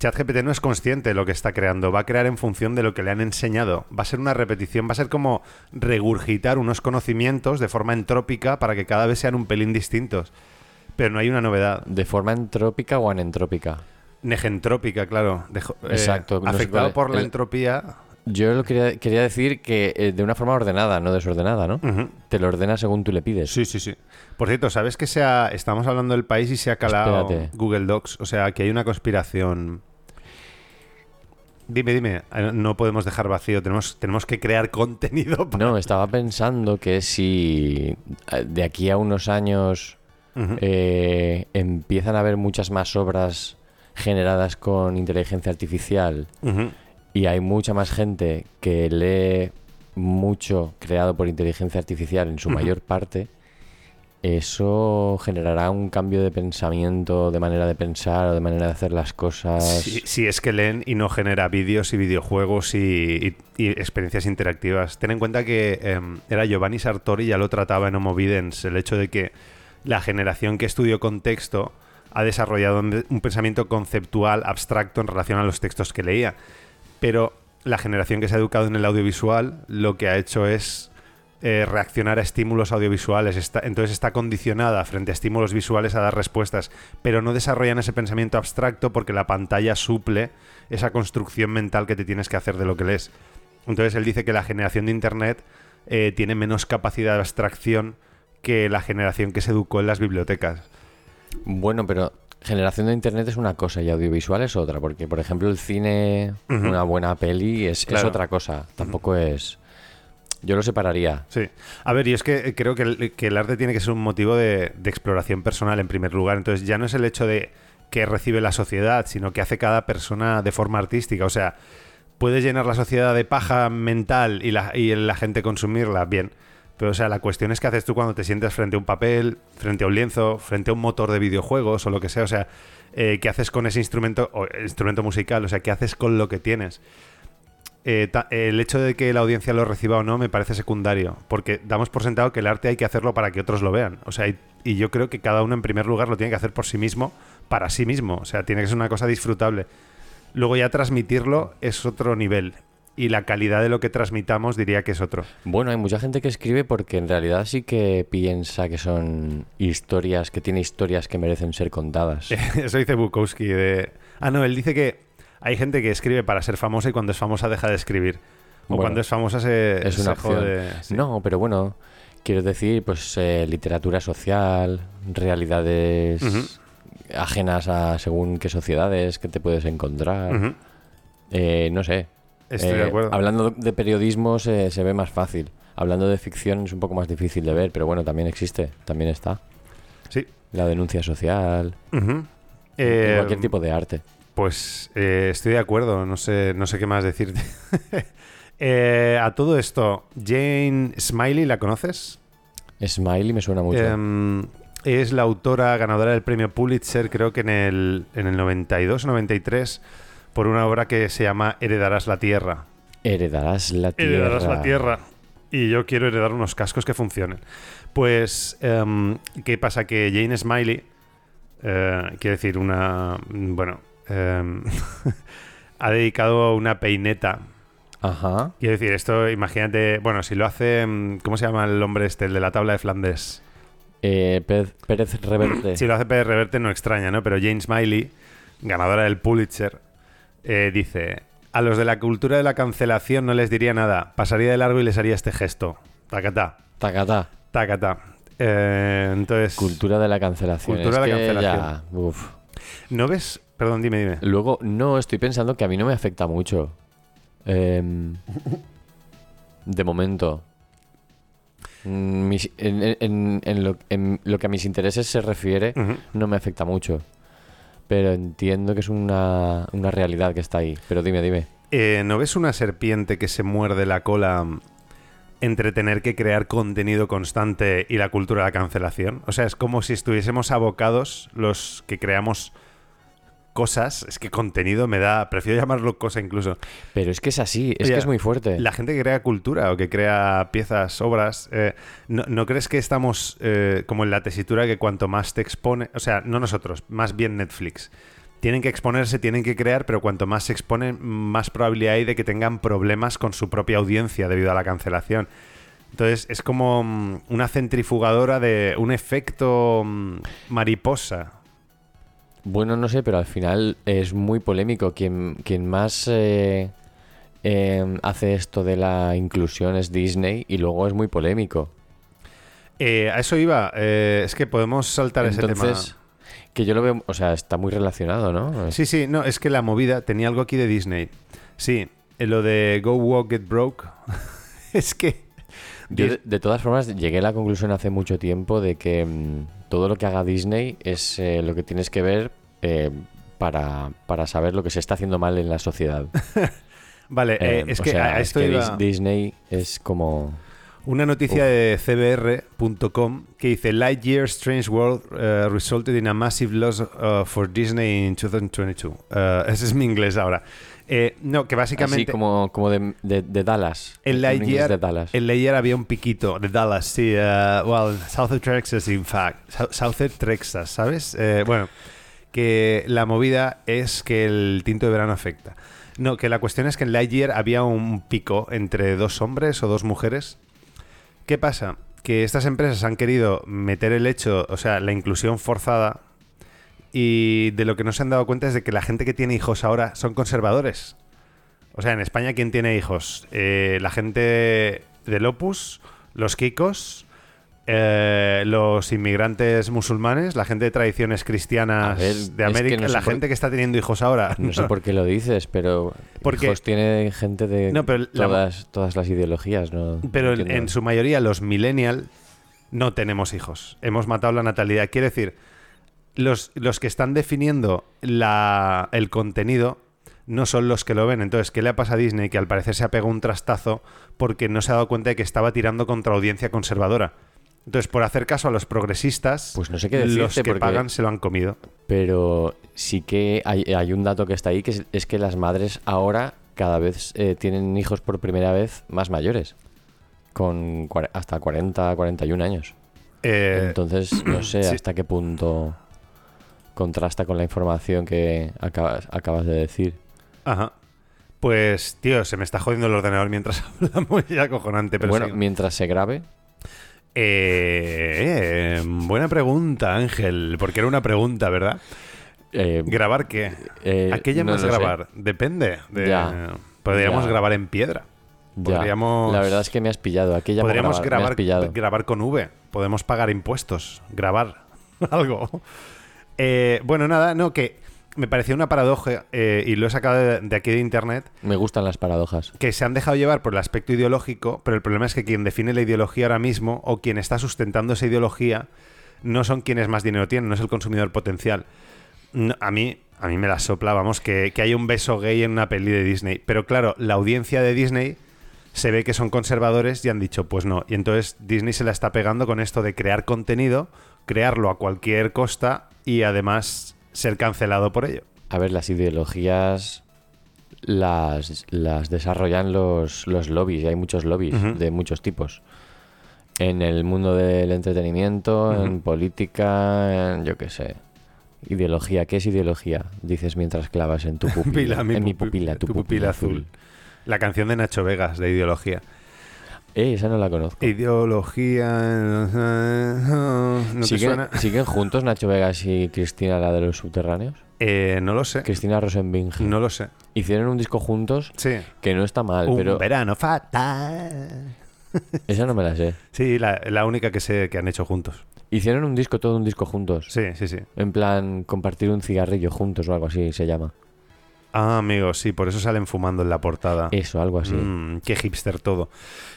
ChatGPT no es consciente de lo que está creando. Va a crear en función de lo que le han enseñado. Va a ser una repetición. Va a ser como regurgitar unos conocimientos de forma entrópica para que cada vez sean un pelín distintos. Pero no hay una novedad. ¿De forma entrópica o anentrópica? Negentrópica, claro. Dejo- eh, Exacto, no sé afectado por la El- entropía. Yo lo quería, quería decir que eh, de una forma ordenada, no desordenada, ¿no? Te lo ordena según tú le pides. Sí, sí, sí. Por cierto, ¿sabes que se ha- estamos hablando del país y se ha calado Espérate. Google Docs? O sea, que hay una conspiración. Dime, dime. Eh, No podemos dejar vacío. Tenemos, tenemos que crear *laughs* contenido. para- No, estaba pensando que si eh, de aquí a unos años eh, empiezan a haber muchas más obras generadas con inteligencia artificial y hay mucha más gente que lee mucho creado por inteligencia artificial en su mayor parte, eso generará un cambio de pensamiento, de manera de pensar o de manera de hacer las cosas. Si, si es que leen y no genera vídeos y videojuegos y, y- y experiencias interactivas. Ten en cuenta que em, era Giovanni Sartori, ya lo trataba en Homo Videns, el hecho de que la generación que estudió contexto ha desarrollado un, pensamiento conceptual abstracto en relación a los textos que leía. Pero la generación que se ha educado en el audiovisual lo que ha hecho es eh, reaccionar a estímulos audiovisuales. Entonces está condicionada frente a estímulos visuales a dar respuestas, pero no desarrollan ese pensamiento abstracto porque la pantalla suple esa construcción mental que te tienes que hacer de lo que lees. Entonces él dice que la generación de Internet eh, tiene menos capacidad de abstracción que la generación que se educó en las bibliotecas. Bueno, pero generación de internet es una cosa y audiovisual es otra, porque por ejemplo el cine, una buena peli es, otra cosa, tampoco es... Yo lo separaría. Sí. A ver, y es que eh, creo que el, que el arte tiene que ser un motivo de, de exploración personal en primer lugar. Entonces ya no es el hecho de que recibe la sociedad, sino que hace cada persona de forma artística. O sea, puedes llenar la sociedad de paja mental y la, y la gente consumirla, bien. Pero, o sea, la cuestión es qué haces tú cuando te sientes frente a un papel, frente a un lienzo, frente a un motor de videojuegos o lo que sea. O sea, eh, qué haces con ese instrumento, o instrumento musical, o sea, qué haces con lo que tienes. eh, el hecho de que la audiencia lo reciba o no me parece secundario, porque damos por sentado que el arte hay que hacerlo para que otros lo vean. O sea, y, y yo creo que cada uno en primer lugar lo tiene que hacer por sí mismo, para sí mismo. O sea, tiene que ser una cosa disfrutable. Luego ya transmitirlo es otro nivel. Y la calidad de lo que transmitamos diría que es otro. Bueno, hay mucha gente que escribe porque en realidad sí que piensa que son historias, que tiene historias que merecen ser contadas. *laughs* Eso dice Bukowski de... Ah, no, él dice que hay gente que escribe para ser famosa y cuando es famosa deja de escribir. O Bueno, cuando es famosa se, es una se opción. jode. sí. No, pero bueno, quiero decir, pues eh, literatura social, realidades ajenas a según qué sociedades que te puedes encontrar. Eh, no sé. Estoy de Eh, acuerdo. Hablando de periodismo se, se ve más fácil. Hablando de ficción es un poco más difícil de ver, pero bueno, también existe, también está. Sí. La denuncia social. Eh, cualquier tipo de arte. Pues eh, estoy de acuerdo, no sé, no sé qué más decirte. *laughs* Eh, a todo esto, Jane Smiley, ¿la conoces? Smiley me suena mucho. Em, es la autora ganadora del premio Pulitzer, creo que en el, en el 92 o 93, por una obra que se llama Heredarás la Tierra. Heredarás la tierra. Heredarás la Tierra. Y yo quiero heredar unos cascos que funcionen. Pues, em, ¿qué pasa? Que Jane Smiley, eh, quiero decir, una. Bueno, em, *laughs* ha dedicado una peineta. Ajá. Quiero decir, esto, imagínate, bueno, si lo hace. em, ¿Cómo se llama el hombre este, el de la tabla de Flandes? Eh, Pérez, Pérez Reverte. Si lo hace Pérez Reverte no extraña, ¿no? Pero Jane Smiley, ganadora del Pulitzer, eh, dice: A los de la cultura de la cancelación no les diría nada, pasaría de largo y les haría este gesto. Tacatá, Tacatá. tacatá. Eh, entonces, Cultura de la cancelación. Cultura Es de la cancelación. ya, uf. ¿no ves? Perdón, dime, dime. Luego, no, estoy pensando que a mí no me afecta mucho. Em, de momento. Mm, mis- en, en- en- en lo, en lo que a mis intereses se refiere, no me afecta mucho. Pero entiendo que es una, una realidad que está ahí. Pero dime, dime. Eh, ¿No ves una serpiente que se muerde la cola mm, entre tener que crear contenido constante y la cultura de la cancelación? O sea, es como si estuviésemos abocados los que creamos cosas. Es que contenido me da. Prefiero llamarlo cosa incluso. Pero es que es así, es Oye, que es muy fuerte. La gente que crea cultura o que crea piezas, obras, eh, ¿no, no crees que estamos eh, como en la tesitura que cuanto más te expone, o sea, no nosotros, más bien Netflix, tienen que exponerse, tienen que crear, pero cuanto más se exponen, más probabilidad hay de que tengan problemas con su propia audiencia debido a la cancelación. Entonces es como mm, una centrifugadora de un efecto mm, mariposa. Bueno, no sé, pero al final es muy polémico. Quien, quien más eh, eh, hace esto de la inclusión es Disney y luego es muy polémico. Eh, a eso iba, eh, es que podemos saltar ese tema. Que yo lo veo, o sea, está muy relacionado, ¿no? Sí, sí, no, es que la movida tenía algo aquí de Disney. Sí, en lo de Go Walk Get Broke. *laughs* es que. Yo, de, de todas formas, llegué a la conclusión hace mucho tiempo de que mm, todo lo que haga Disney es eh, lo que tienes que ver eh, para, para saber lo que se está haciendo mal en la sociedad. *laughs* Vale, eh, Eh, es que sea, a es esto que iba Dis- Disney es como... una noticia de cbr.com que dice Lightyear Strange World uh, resulted in a massive loss uh, for Disney in 2022. Uh, *laughs* ese es mi inglés ahora. Eh, no, que básicamente. Así como, como de, de- de Dallas. En Lightyear, de Dallas. en Lightyear había un piquito de Dallas, sí. uh, well, South of Texas, in fact. Sou- South of Texas, ¿sabes? Eh, bueno, que la movida es que el tinto de verano afecta. No, que la cuestión es que en Lightyear había un pico entre dos hombres o dos mujeres. ¿Qué pasa? Que estas empresas han querido meter el hecho, o sea, la inclusión forzada, y de lo que no se han dado cuenta es de que la gente que tiene hijos ahora son conservadores. O sea, en España, ¿quién tiene hijos? Eh, la gente del Opus, los Kikos, eh, los inmigrantes musulmanes, la gente de tradiciones cristianas ver, de es que América, no la por- gente que está teniendo hijos ahora. No sé por qué lo dices, pero *laughs* Porque- hijos tiene gente de No, pero la- todas, las ideologías, ¿no? Pero en, su mayoría los millennial no tenemos hijos. Hemos matado la natalidad. Quiere decir, los, los que están definiendo la- el contenido no son los que lo ven. Entonces, ¿qué le pasa a Disney? Que al parecer se ha pegado un trastazo porque no se ha dado cuenta de que estaba tirando contra audiencia conservadora. Entonces, por hacer caso a los progresistas, Pues no sé qué los que porque- pagan se lo han comido. Pero sí que hay, hay un dato que está ahí, que es, es que las madres ahora cada vez eh, tienen hijos por primera vez más mayores, con hasta 40, 41 años. Eh, Entonces, no sé *clears throat* sí. hasta qué punto contrasta con la información que acabas, acabas de decir. Ajá. Pues, tío, se me está jodiendo el ordenador mientras *laughs* hablamos, ya acojonante, pero bueno, sí. mientras se grabe, Eh, eh, buena pregunta, Ángel, porque era una pregunta, ¿verdad? eh, ¿Grabar qué? eh, ¿A qué llamas no lo sé. grabar? Depende. de- Ya. Podríamos Ya. grabar en piedra. Ya. Podríamos- La verdad es que me has pillado. Aquí llamo Podríamos grabar, grabar, grabar con V. Podemos pagar impuestos. Grabar *laughs* algo. Eh, bueno, nada, no, que me pareció una paradoja eh, y lo he sacado de, de aquí de internet. Me gustan las paradojas. Que se han dejado llevar por el aspecto ideológico, pero el problema es que quien define la ideología ahora mismo o quien está sustentando esa ideología no son quienes más dinero tienen, no es el consumidor potencial. No, a mí a mí me la sopla, vamos, que, que hay un beso gay en una peli de Disney. Pero claro, la audiencia de Disney se ve que son conservadores y han dicho, pues no. Y entonces Disney se la está pegando con esto de crear contenido, crearlo a cualquier costa y además ser cancelado por ello. A ver, las ideologías las, las desarrollan los, los lobbies, y hay muchos lobbies de muchos tipos. En el mundo del entretenimiento, en política, en yo qué sé. Ideología, ¿qué es ideología? Dices mientras clavas en tu *laughs* pupila. Mi en mi pupi- pupila, tu, tu pupila, pupila azul. azul. La canción de Nacho Vegas, de ideología. Eh, esa no la conozco. Ideología. ¿No te ¿Siguen, suena? ¿Siguen juntos Nacho Vegas y Cristina, la de los subterráneos? Eh, no lo sé. Cristina Rosenbing. No lo sé. Hicieron un disco juntos Sí. que no está mal, Un pero verano fatal. esa no me la sé. Sí, la, la única que sé que han hecho juntos. Hicieron un disco, todo un disco juntos. Sí, sí, sí. En plan, compartir un cigarrillo juntos o algo así se llama. Ah, amigos, sí, por eso salen fumando en la portada. Eso, algo así. Mm, qué hipster todo.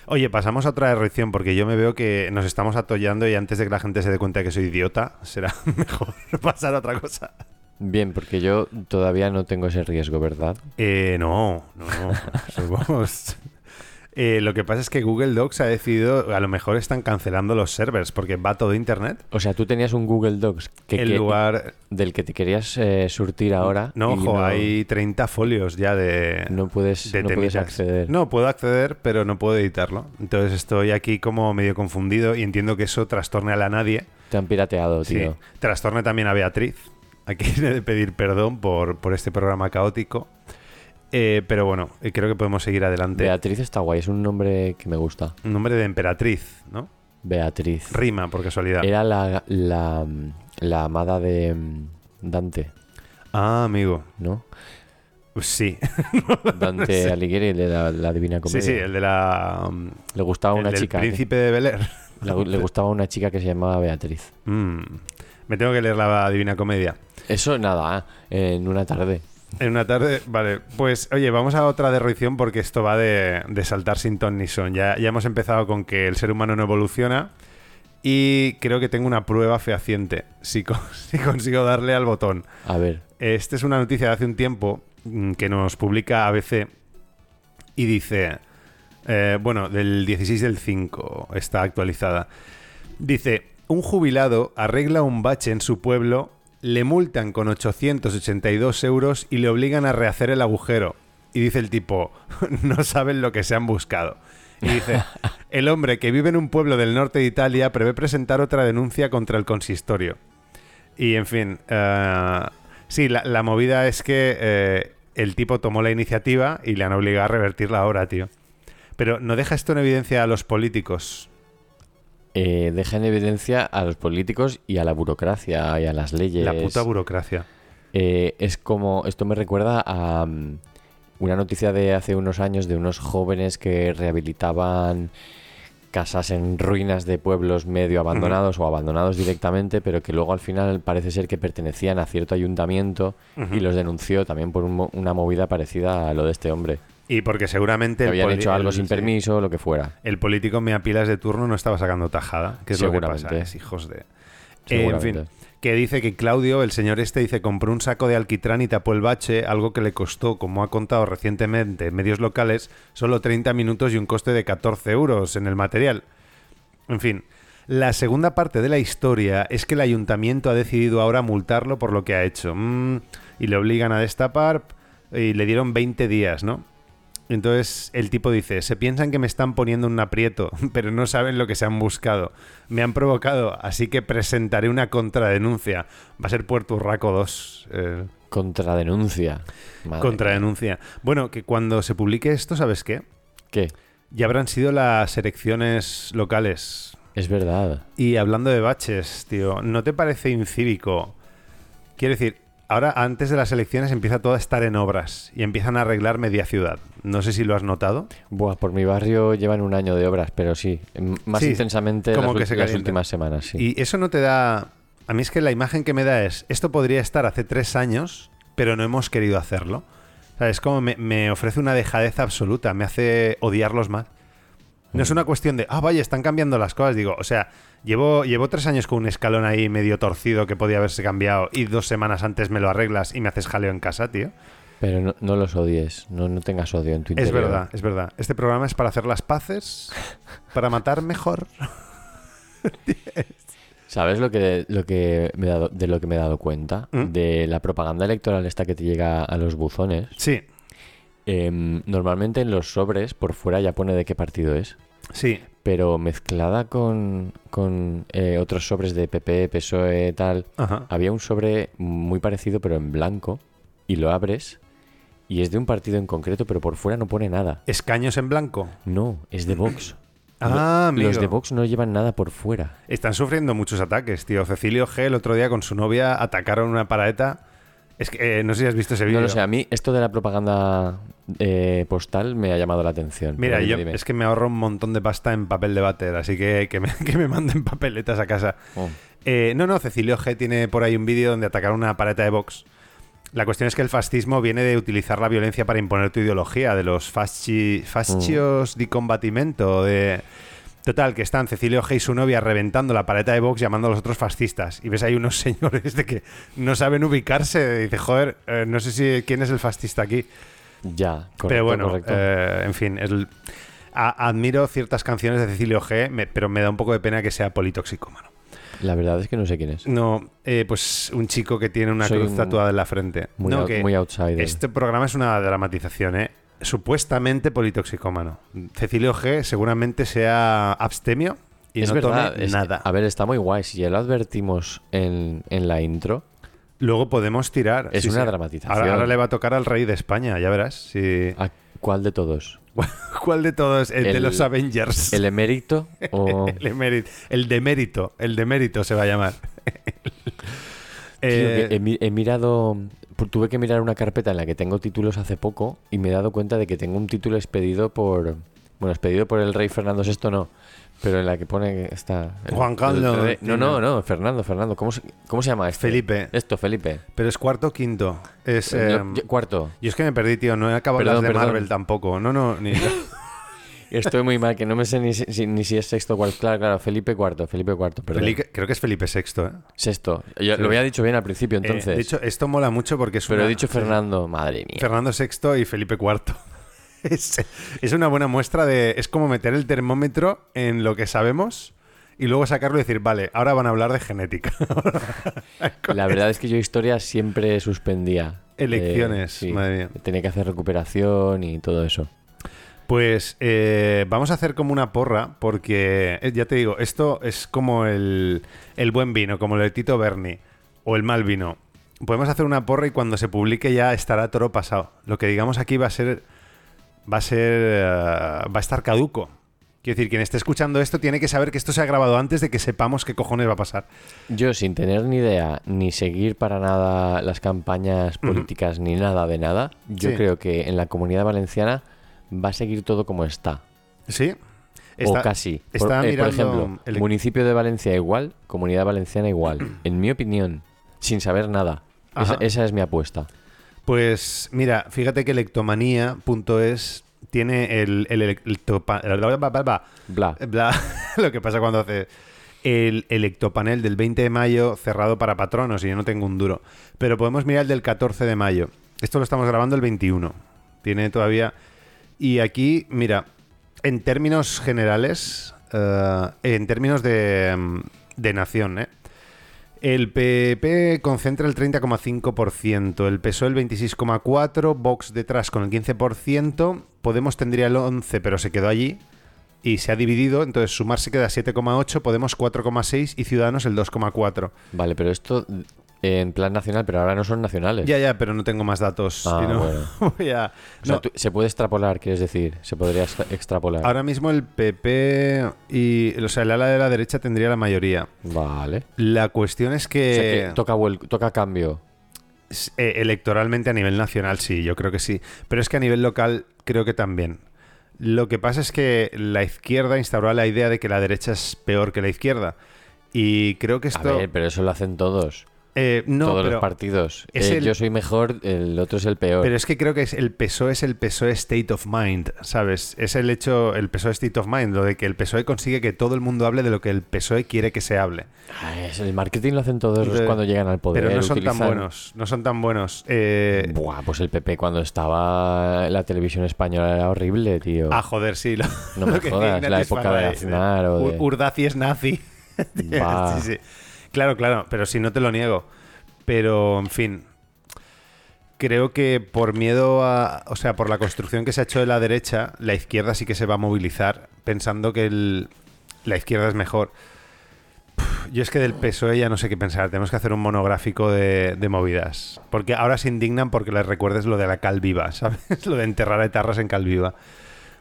Oye, pasamos a otra reacción porque yo me veo que nos estamos atollando y antes de que la gente se dé cuenta de que soy idiota, será *laughs* mejor pasar a otra cosa. Bien, porque yo todavía no tengo ese riesgo, ¿verdad? Eh, no, no, somos- *laughs* Eh, lo que pasa es que Google Docs ha decidido, a lo mejor están cancelando los servers porque va todo internet. O sea, tú tenías un Google Docs que, que- lugar... del que te querías eh, surtir ahora. No, ojo, hay 30 folios ya de... no puedes, de no puedes acceder. No, puedo acceder, pero no puedo editarlo. Entonces estoy aquí como medio confundido y entiendo que eso trastorne a la nadie. Te han pirateado, Sí. tío. Trastorne también a Beatriz. Aquí *laughs* he de pedir perdón por, por este programa caótico. Eh, pero bueno, eh, creo que podemos seguir adelante. Beatriz está guay, es un nombre que me gusta. Un nombre de emperatriz, ¿no? Beatriz. Rima, por casualidad. Era la, la, la amada de mm, Dante, Ah, amigo. ¿no? Sí. *laughs* Dante Alighieri, el de la, la Divina sí, Comedia. sí, el de la... um, Le gustaba el una chica. que- príncipe de Bel Air. *laughs* le, le gustaba una chica que se llamaba Beatriz. Mm. Me tengo que leer la Divina Comedia. Eso nada, ¿eh? en una tarde. En una tarde, vale. Pues oye, vamos a otra derroición porque esto va de, de saltar sin ton ni son. Ya, ya hemos empezado con que el ser humano no evoluciona y creo que tengo una prueba fehaciente si, con- *laughs* si consigo darle al botón. A ver, Esta es una noticia de hace un tiempo mm, que nos publica ABC y dice, eh, bueno, del 16 del 5 está actualizada. Dice, un jubilado arregla un bache en su pueblo, le multan con 882 euros y le obligan a rehacer el agujero. Y dice el tipo, *laughs* no saben lo que se han buscado. Y dice, *laughs* el hombre que vive en un pueblo del norte de Italia prevé presentar otra denuncia contra el consistorio. Y en fin, eh, sí, la, la movida es que eh, el tipo tomó la iniciativa y le han obligado a revertir la obra, tío. Pero no deja esto en evidencia a los políticos. Eh, deja en evidencia a los políticos y a la burocracia y a las leyes. La puta burocracia. Eh, es como, esto me recuerda a mm, una noticia de hace unos años de unos jóvenes que rehabilitaban casas en ruinas de pueblos medio abandonados o abandonados directamente, pero que luego al final parece ser que pertenecían a cierto ayuntamiento y los denunció también por un una movida parecida a lo de este hombre. Y porque seguramente habían hecho algo el- sin sí, permiso, lo que fuera. el político me apilas de turno no estaba sacando tajada, que es lo que pasa, Seguramente. es hijos de... Eh, en fin, que dice que Claudio, el señor este, dice, compró un saco de alquitrán y tapó el bache, algo que le costó, como ha contado recientemente en medios locales, solo 30 minutos y un coste de 14 euros en el material. En fin, la segunda parte de la historia es que el ayuntamiento ha decidido ahora multarlo por lo que ha hecho. Mm, y le obligan a destapar y le dieron 20 días, ¿no? Entonces el tipo dice, se piensan que me están poniendo un aprieto, *laughs* pero no saben lo que se han buscado. Me han provocado, así que presentaré una contradenuncia. Va a ser Puerto Urraco 2. eh, Contradenuncia. Madre contradenuncia. Bueno, que cuando se publique esto, ¿sabes qué? ¿Qué? Ya habrán sido las elecciones locales. Es verdad. Y hablando de baches, tío, ¿no te parece incívico? Quiero decir, ahora antes de las elecciones empieza todo a estar en obras y empiezan a arreglar media ciudad. No sé si lo has notado. Buah, por mi barrio llevan un año de obras, pero sí. Más Sí, intensamente como las, que se las últimas semanas, sí. Y eso no te da... A mí es que la imagen que me da es, esto podría estar hace tres años, pero no hemos querido hacerlo. O sea, es como me, me ofrece una dejadez absoluta, me hace odiarlos más. No es una cuestión de, ah, vaya, están cambiando las cosas. Digo, o sea, llevo, llevo tres años con un escalón ahí medio torcido que podía haberse cambiado y dos semanas antes me lo arreglas y me haces jaleo en casa, tío. Pero no, no los odies, no, no tengas odio en tu Es interior. verdad, es verdad. Este programa es para hacer las paces, *laughs* para matar mejor. ¿Sabes lo que, lo que me he dado, de lo que me he dado cuenta? ¿Mm? De la propaganda electoral esta que te llega a los buzones. Sí, Em, normalmente en los sobres por fuera ya pone de qué partido es. sí. Pero mezclada con, con eh, otros sobres de PP, PSOE, tal, Ajá. había un sobre muy parecido pero en blanco y lo abres y es de un partido en concreto pero por fuera no pone nada. Escaños en blanco. No, es de Vox. *clears throat* Ah, Lo- Los amigo. de Vox no llevan nada por fuera. Están sufriendo muchos ataques, tío. Cecilio G el otro día con su novia atacaron una paraeta. Es que eh, no sé si has visto ese vídeo. No lo sé, a mí esto de la propaganda eh, postal me ha llamado la atención. Mira, yo dime, es que me ahorro un montón de pasta en papel de váter, así que que me, *laughs* que me manden papeletas a casa. Oh. Eh, no, no, Cecilio G tiene por ahí un vídeo donde atacaron una paraeta de Vox. La cuestión es que el fascismo viene de utilizar la violencia para imponer tu ideología, de los fasci, fascios di combatimento, de... Total, que están Cecilio G y su novia reventando la paleta de Vox llamando a los otros fascistas. Y ves ahí unos *laughs* señores de que no saben ubicarse. Dice, joder, eh, no sé si quién es el fascista aquí. Ya, correcto, Pero bueno, correcto. eh, en fin, el- a- admiro ciertas canciones de Cecilio G, me- pero me da un poco de pena que sea politoxicómano. La verdad es que no sé quién es. No, eh, pues un chico que tiene una Soy cruz un- tatuada en la frente. Muy, no, out- que muy outsider. este programa es una dramatización, ¿eh? Supuestamente politoxicómano. Cecilio G seguramente sea abstemio y es no verdad. tome es- nada. A ver, está muy guay. Si ya lo advertimos en, en la intro, Luego podemos tirar. Es sí, una sí. dramatización. Ahora, ahora le va a tocar al rey de España, ya verás. sí. ¿a cuál de todos? *laughs* ¿Cuál de todos? El, de los Avengers. ¿El emérito *laughs* o...? El, emérito, el demérito, el demérito se va a llamar. *laughs* Eh, he mirado... Tuve que mirar una carpeta en la que tengo títulos hace poco y me he dado cuenta de que tengo un título expedido por... Bueno, expedido por el rey Fernando VI no, pero en la que pone que está... el- Juan el Carlos, No, no, no, Fernando, Fernando. ¿Cómo se, cómo se llama este? Felipe. Esto, Felipe. pero es cuarto o quinto. Es, Eh, yo- cuarto. yo es que me perdí, tío. No he acabado Perdón, las de perdón. Marvel tampoco. No, no, ni... *laughs* Estoy muy mal, que no me sé ni si, ni si es sexto o cuarto. Claro, claro, Felipe cuarto, Felipe cuarto, perdón. Felipe- creo que es Felipe VI, ¿eh? Sexto. Yo Sí. Lo había dicho bien al principio, Eh, entonces. de hecho, esto mola mucho porque es pero una- he dicho Fernando, madre mía. Fernando VI y Felipe IV. *laughs* Es, es una buena muestra de... Es como meter el termómetro en lo que sabemos y luego sacarlo y decir, vale, ahora van a hablar de genética. *laughs* La verdad es que yo historia siempre suspendía. Elecciones, Eh, madre mía. Tenía que hacer recuperación y todo eso. Pues eh, vamos a hacer como una porra, porque eh, ya te digo, esto es como el, el buen vino, como el de Tito Berni, o el mal vino. Podemos hacer una porra y cuando se publique ya estará toro pasado. Lo que digamos aquí va a ser. Va a ser. eh, va a estar caduco. Quiero decir, quien esté escuchando esto tiene que saber que esto se ha grabado antes de que sepamos qué cojones va a pasar. Yo, sin tener ni idea, ni seguir para nada las campañas políticas, ni nada de nada, yo Sí. creo que en la comunidad valenciana va a seguir todo como está. ¿Sí? o casi. Por, está eh, por mirando ejemplo, el- municipio de Valencia igual, comunidad valenciana igual. *clears throat* en mi opinión, sin saber nada. Esa, es mi apuesta. Pues mira, fíjate que electomanía.es tiene el, el, electopa- Bla. Bla, *laughs* lo que pasa cuando hace el electopanel del 20 de mayo cerrado para patronos y yo no tengo un duro. Pero podemos mirar el del 14 de mayo. Esto lo estamos grabando el 21. Tiene todavía... Y aquí, mira, en términos generales, eh, en términos de, mm, de nación, ¿eh? El PP concentra el 30,5%, el PSOE el 26,4%, Vox detrás con el 15%, Podemos tendría el 11%, pero se quedó allí y se ha dividido, entonces sumar se queda 7,8%, Podemos 4,6% y Ciudadanos el 2,4%. Vale, pero esto en plan nacional, pero ahora no son nacionales. Ya, ya, pero no tengo más datos. Ah, y no bueno. *laughs* voy a- O sea, no, tú- se puede extrapolar, quieres decir. Se podría extra- extrapolar. Ahora mismo el PP y o sea, el ala de la derecha tendría la mayoría. Vale. La cuestión es O que, sea, que toca, toca cambio. eh, electoralmente a nivel nacional sí, yo creo que sí, pero es que a nivel local creo que también. Lo que pasa es que la izquierda instauró la idea de que la derecha es peor que la izquierda. Y creo que A esto... ver, pero eso lo hacen todos. Eh, no, todos pero, los partidos. es Eh, el- Yo soy mejor, el otro es el peor. pero es que creo que es el PSOE es el PSOE State of Mind, ¿sabes? Es el hecho, el PSOE State of Mind, lo de que el PSOE consigue que todo el mundo hable de lo que el PSOE quiere que se hable. Ay, es- el marketing lo hacen todos De- cuando llegan al poder. Pero no son tan buenos, no son tan buenos. Eh, Buah, pues el PP cuando estaba en la televisión española era horrible, tío. ah, joder, sí. Lo, No me *laughs* jodas, la época de Aznar o de- Ur- Urdaci es nazi. *laughs* Sí. Claro, claro, pero si no te lo niego. Pero, en fin. Creo que por miedo a. O sea, por la construcción que se ha hecho de la derecha, la izquierda sí que se va a movilizar pensando que el- la izquierda es mejor. Yo es que del PSOE ya no sé qué pensar. Tenemos que hacer un monográfico de, movidas. Porque ahora se indignan porque les recuerdes lo de la cal viva, *laughs* ¿sabes? lo de enterrar etarras en cal viva.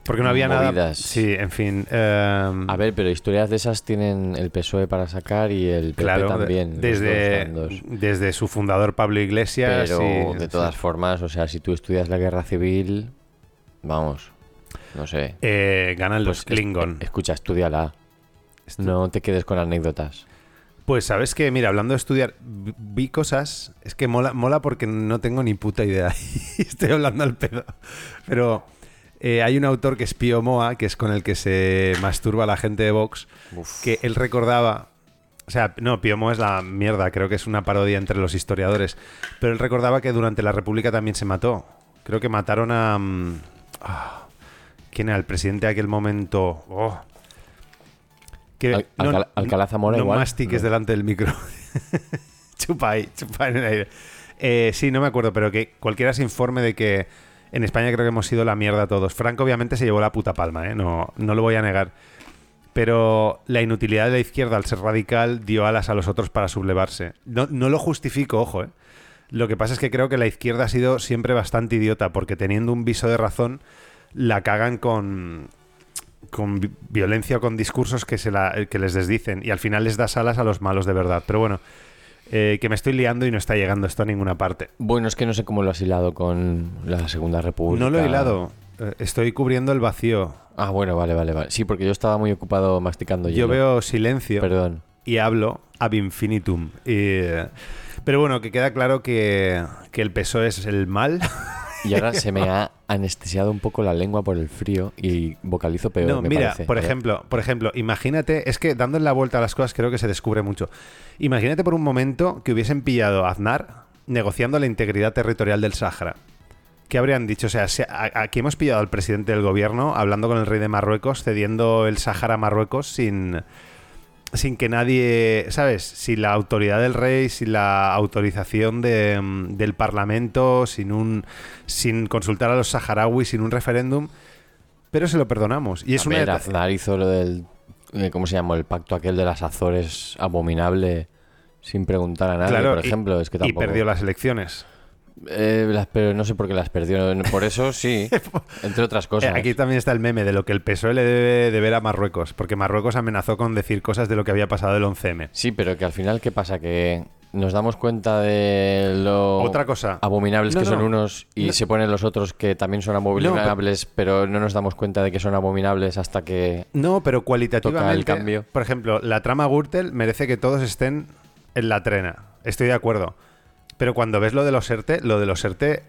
Porque no había nada. Movidas. Sí, en fin. em, A ver, pero historias de esas tienen el PSOE para sacar y el PP Claro, también. desde, desde su fundador Pablo Iglesias. Pero y- de todas formas, o sea, si tú estudias la guerra civil, vamos, no sé. eh, ganan los Pues es- Klingon. escucha, estudiala. No te quedes con anécdotas. Pues sabes que, mira, hablando de estudiar, vi- cosas. Es que mola, mola porque no tengo ni puta idea. *laughs* Estoy hablando al pedo. Pero eh, hay un autor que es Pío Moa, que es con el que se masturba la gente de Vox, Uf. que él recordaba. O sea, no, Pío Moa es la mierda, creo que es una parodia entre los historiadores. Pero él recordaba que durante la República también se mató. Creo que mataron a. mm, ah, ¿Quién era el presidente de aquel momento? Oh. Que, Al- Alcalá- Alcalá Zamora no igual. mastiques No. delante del micro. *laughs* chupa ahí, chupa en el aire. Eh, sí, no me acuerdo, pero que cualquiera se informe de que en España creo que hemos sido la mierda todos. Franco obviamente se llevó la puta palma, ¿eh? no, no lo voy a negar. Pero la inutilidad de la izquierda al ser radical dio alas a los otros para sublevarse. No, no lo justifico, ojo, ¿eh? Lo que pasa es que creo que la izquierda ha sido siempre bastante idiota, porque teniendo un viso de razón, la cagan con, con vi- violencia o con discursos que, se la, que les desdicen y al final les das alas a los malos de verdad. Pero bueno, eh, que me estoy liando y no está llegando esto a ninguna parte. Bueno, es que no sé cómo lo has hilado con la Segunda República. No lo he hilado, eh, estoy cubriendo el vacío. Ah, bueno, vale, vale, vale. Sí, porque yo estaba muy ocupado masticando Yo hielo. veo silencio Perdón. y hablo ab infinitum. Y, eh, pero bueno, que queda claro que, que el PSOE es el mal. *laughs* Y ahora se me ha anestesiado un poco la lengua por el frío y vocalizo peor, No, me mira, parece. por ejemplo, por ejemplo, imagínate, es que dando la vuelta a las cosas creo que se descubre mucho. Imagínate por un momento que hubiesen pillado a Aznar negociando la integridad territorial del Sáhara. ¿Qué habrían dicho? O sea, aquí hemos pillado al presidente del gobierno hablando con el rey de Marruecos, cediendo el Sáhara a Marruecos sin, sin que nadie, ¿sabes? Sin la autoridad del rey, sin la autorización de, mm, del parlamento, sin un, sin consultar a los saharauis, sin un referéndum. Pero se lo perdonamos. Y es a una ver, Aznar hizo lo del... eh, ¿Cómo se llamó? El pacto aquel de las Azores abominable sin preguntar a nadie, Claro, por y- ejemplo. es que y tampoco... perdió las elecciones. Eh, las- pero no sé por qué las perdió. Por eso sí, *laughs* entre otras Eh, cosas. Aquí también está el meme de lo que el PSOE le debe de ver a Marruecos, porque Marruecos amenazó con decir cosas de lo que había pasado el 11M. Sí, pero que al final, ¿qué pasa? Que nos damos cuenta de lo Otra cosa. abominables No, que son no. unos y No. se ponen los otros que también son abominables, pero... no nos damos cuenta de que son abominables hasta que... No, pero cualitativamente. Toca el cambio. Por ejemplo, la trama Gürtel merece que todos estén en la trena. Estoy de acuerdo. Pero cuando ves lo de los ERTE, lo de los ERTE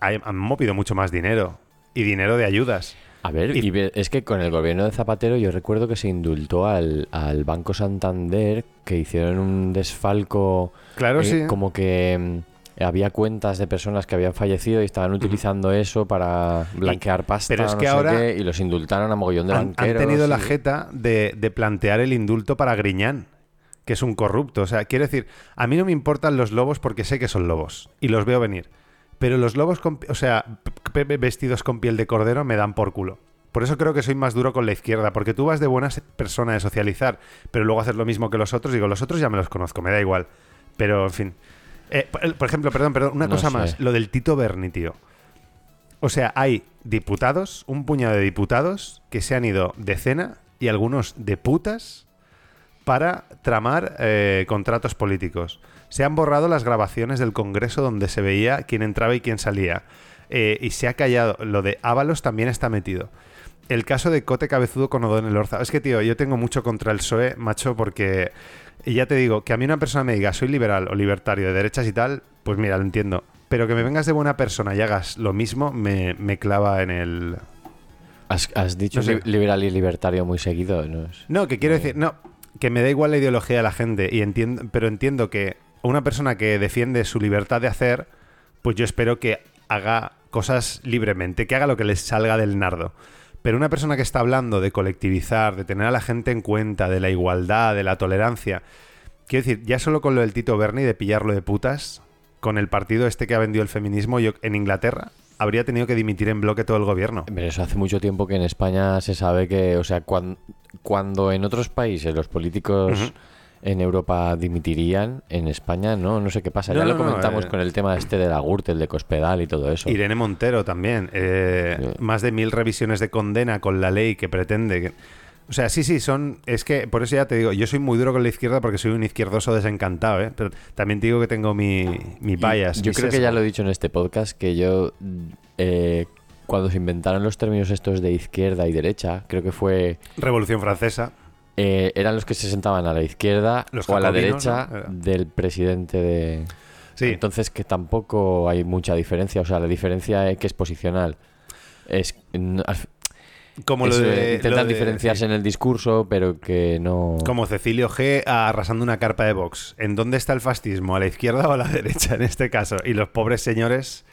hay- han movido mucho más dinero. Y dinero de ayudas. A ver, Y- y ve- es que con el gobierno de Zapatero yo recuerdo que se indultó al, al Banco Santander que hicieron un desfalco. Claro, eh, sí. Como que mm, había cuentas de personas que habían fallecido y estaban utilizando eso para blanquear pasta. pero es no que sé ahora qué, y los indultaron a mogollón de Han, han banqueros. tenido la jeta de, de plantear el indulto para Griñán. Que es un corrupto. O sea, quiero decir, a mí no me importan los lobos porque sé que son lobos y los veo venir. Pero los lobos, con- o sea, vestidos con piel de cordero me dan por culo. Por eso creo que soy más duro con la izquierda, porque tú vas de buena persona de socializar, pero luego hacer lo mismo que los otros. Digo, los otros ya me los conozco, me da igual. Pero, en fin. Eh, por- por ejemplo, perdón, perdón, una No cosa sé. más. Lo del Tito Berni, tío. O sea, hay diputados, un puñado de diputados, que se han ido de cena y algunos de putas para tramar eh, contratos políticos. Se han borrado las grabaciones del Congreso donde se veía quién entraba y quién salía. Eh, y se ha callado. Lo de Ábalos también está metido. El caso de Cote Cabezudo con Odón Elorza. Es que, tío, yo tengo mucho contra el PSOE, macho, porque y ya te digo, que a mí una persona me diga soy liberal o libertario de derechas y tal, pues mira, lo entiendo. Pero que me vengas de buena persona y hagas lo mismo, me, me clava en el... Has, has dicho No sé. li- liberal y libertario muy seguido, ¿no? No, que quiero decir, no, que me da igual la ideología de la gente, y entiendo, pero entiendo que una persona que defiende su libertad de hacer, pues yo espero que haga cosas libremente, que haga lo que les salga del nardo. Pero una persona que está hablando de colectivizar, de tener a la gente en cuenta, de la igualdad, de la tolerancia, quiero decir, ya solo con lo del Tito Berni, de pillarlo de putas, con el partido este que ha vendido el feminismo, yo en Inglaterra habría tenido que dimitir en bloque todo el gobierno. Pero eso hace mucho tiempo que en España se sabe que, o sea, cuan- cuando en otros países los políticos en Europa dimitirían, en España no, no sé qué pasa. No, ya lo no, no, comentamos eh. con el tema este de la Gürtel, de Cospedal y todo eso. Irene Montero también. eh, Sí. Más de mil revisiones de condena con la ley que pretende. O sea, sí, sí, son. Es que por eso ya te digo, yo soy muy duro con la izquierda porque soy un izquierdoso desencantado, ¿eh? Pero también te digo que tengo mi, mi bias. Yo mi creo que ya lo he dicho en este podcast, que yo, eh, cuando se inventaron los términos estos de izquierda y derecha, creo que fue... Revolución Francesa. eh, eran los que se sentaban a la izquierda Los o a la derecha del presidente de... Sí. Entonces que tampoco hay mucha diferencia, o sea, la diferencia es que es posicional. Es, como lo eh, de. intentan lo de- diferenciarse sí. en el discurso, pero que no... Como Cecilio G arrasando una carpa de Vox. ¿En dónde está el fascismo? ¿A la izquierda o a la *laughs* derecha en este caso? Y los pobres señores.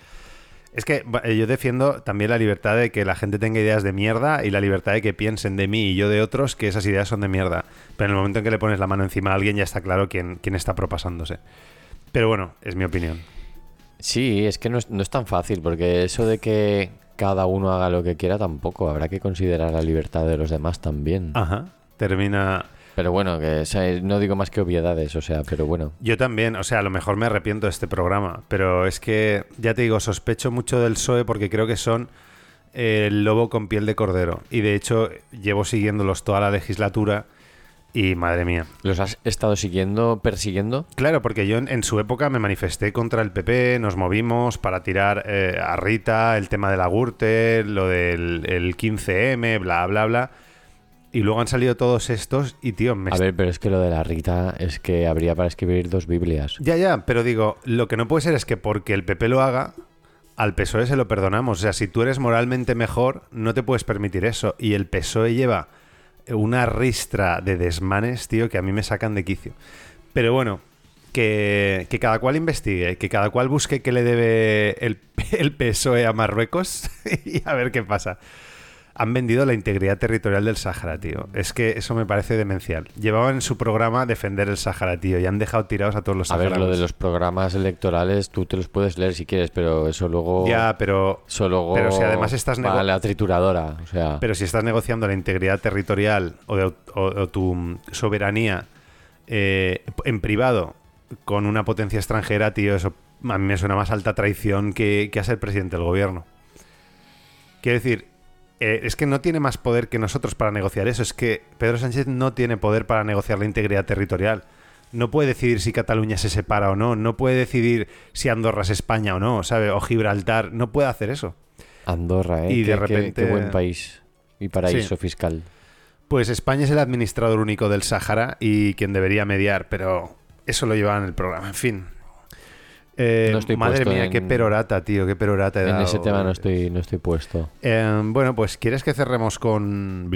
Es que eh, yo defiendo también la libertad de que la gente tenga ideas de mierda y la libertad de que piensen de mí y yo de otros que esas ideas son de mierda. Pero en el momento en que le pones la mano encima a alguien ya está claro quién, quién está propasándose. Pero bueno, es mi opinión. Sí, es que no es, no es tan fácil, porque eso de que cada uno haga lo que quiera tampoco, habrá que considerar la libertad de los demás también. Ajá. Termina. Pero bueno, que o sea, no digo más que obviedades, o sea, pero bueno. Yo también, o sea, a lo mejor me arrepiento de este programa, pero es que, ya te digo, sospecho mucho del PSOE porque creo que son el lobo con piel de cordero. Y de hecho, llevo siguiéndolos toda la legislatura y madre mía. ¿Los has estado siguiendo, persiguiendo? Claro, porque yo en, en su época me manifesté contra el PP, nos movimos para tirar eh, a Rita, el tema de la Gürtel, lo del el 15M, bla, bla, bla. Y luego han salido todos estos y, tío, me A ver, pero es que lo de la Rita es que habría para escribir dos Biblias. Ya, ya, pero digo, lo que no puede ser es que porque el PP lo haga, al PSOE se lo perdonamos. O sea, si tú eres moralmente mejor, no te puedes permitir eso. Y el PSOE lleva una ristra de desmanes, tío, que a mí me sacan de quicio. Pero bueno, que, que cada cual investigue, que cada cual busque qué le debe el, *laughs* el PSOE a Marruecos *laughs* y a ver qué pasa. Han vendido la integridad territorial del Sáhara, tío. Es que eso me parece demencial. Llevaban en su programa defender el Sáhara, tío, y han dejado tirados a todos los A ver, lo de los programas electorales tú te los puedes leer si quieres, pero eso luego... Ya, pero, Eso luego pero si además estás a la trituradora, o sea... pero si estás negociando la integridad territorial o, de au- o- o tu mm, soberanía eh, en privado con una potencia extranjera, tío, eso a mí me suena más alta traición que, que a ser presidente del gobierno. Quiero decir, eh, es que no tiene más poder que nosotros para negociar eso. Es que Pedro Sánchez no tiene poder para negociar la integridad territorial. No puede decidir si Cataluña se separa o no. No puede decidir si Andorra es España o no, ¿sabe? O Gibraltar. No puede hacer eso. Andorra, ¿eh? Y de qué- repente- Qué, buen país y paraíso Sí. fiscal. Pues España es el administrador único del Sáhara y quien debería mediar, pero eso lo llevaba en el programa. En fin. Eh, No estoy madre mía, en- qué perorata, tío, qué perorata he En dado. ese tema no estoy, no estoy puesto. Eh, bueno, pues ¿quieres que cerremos con...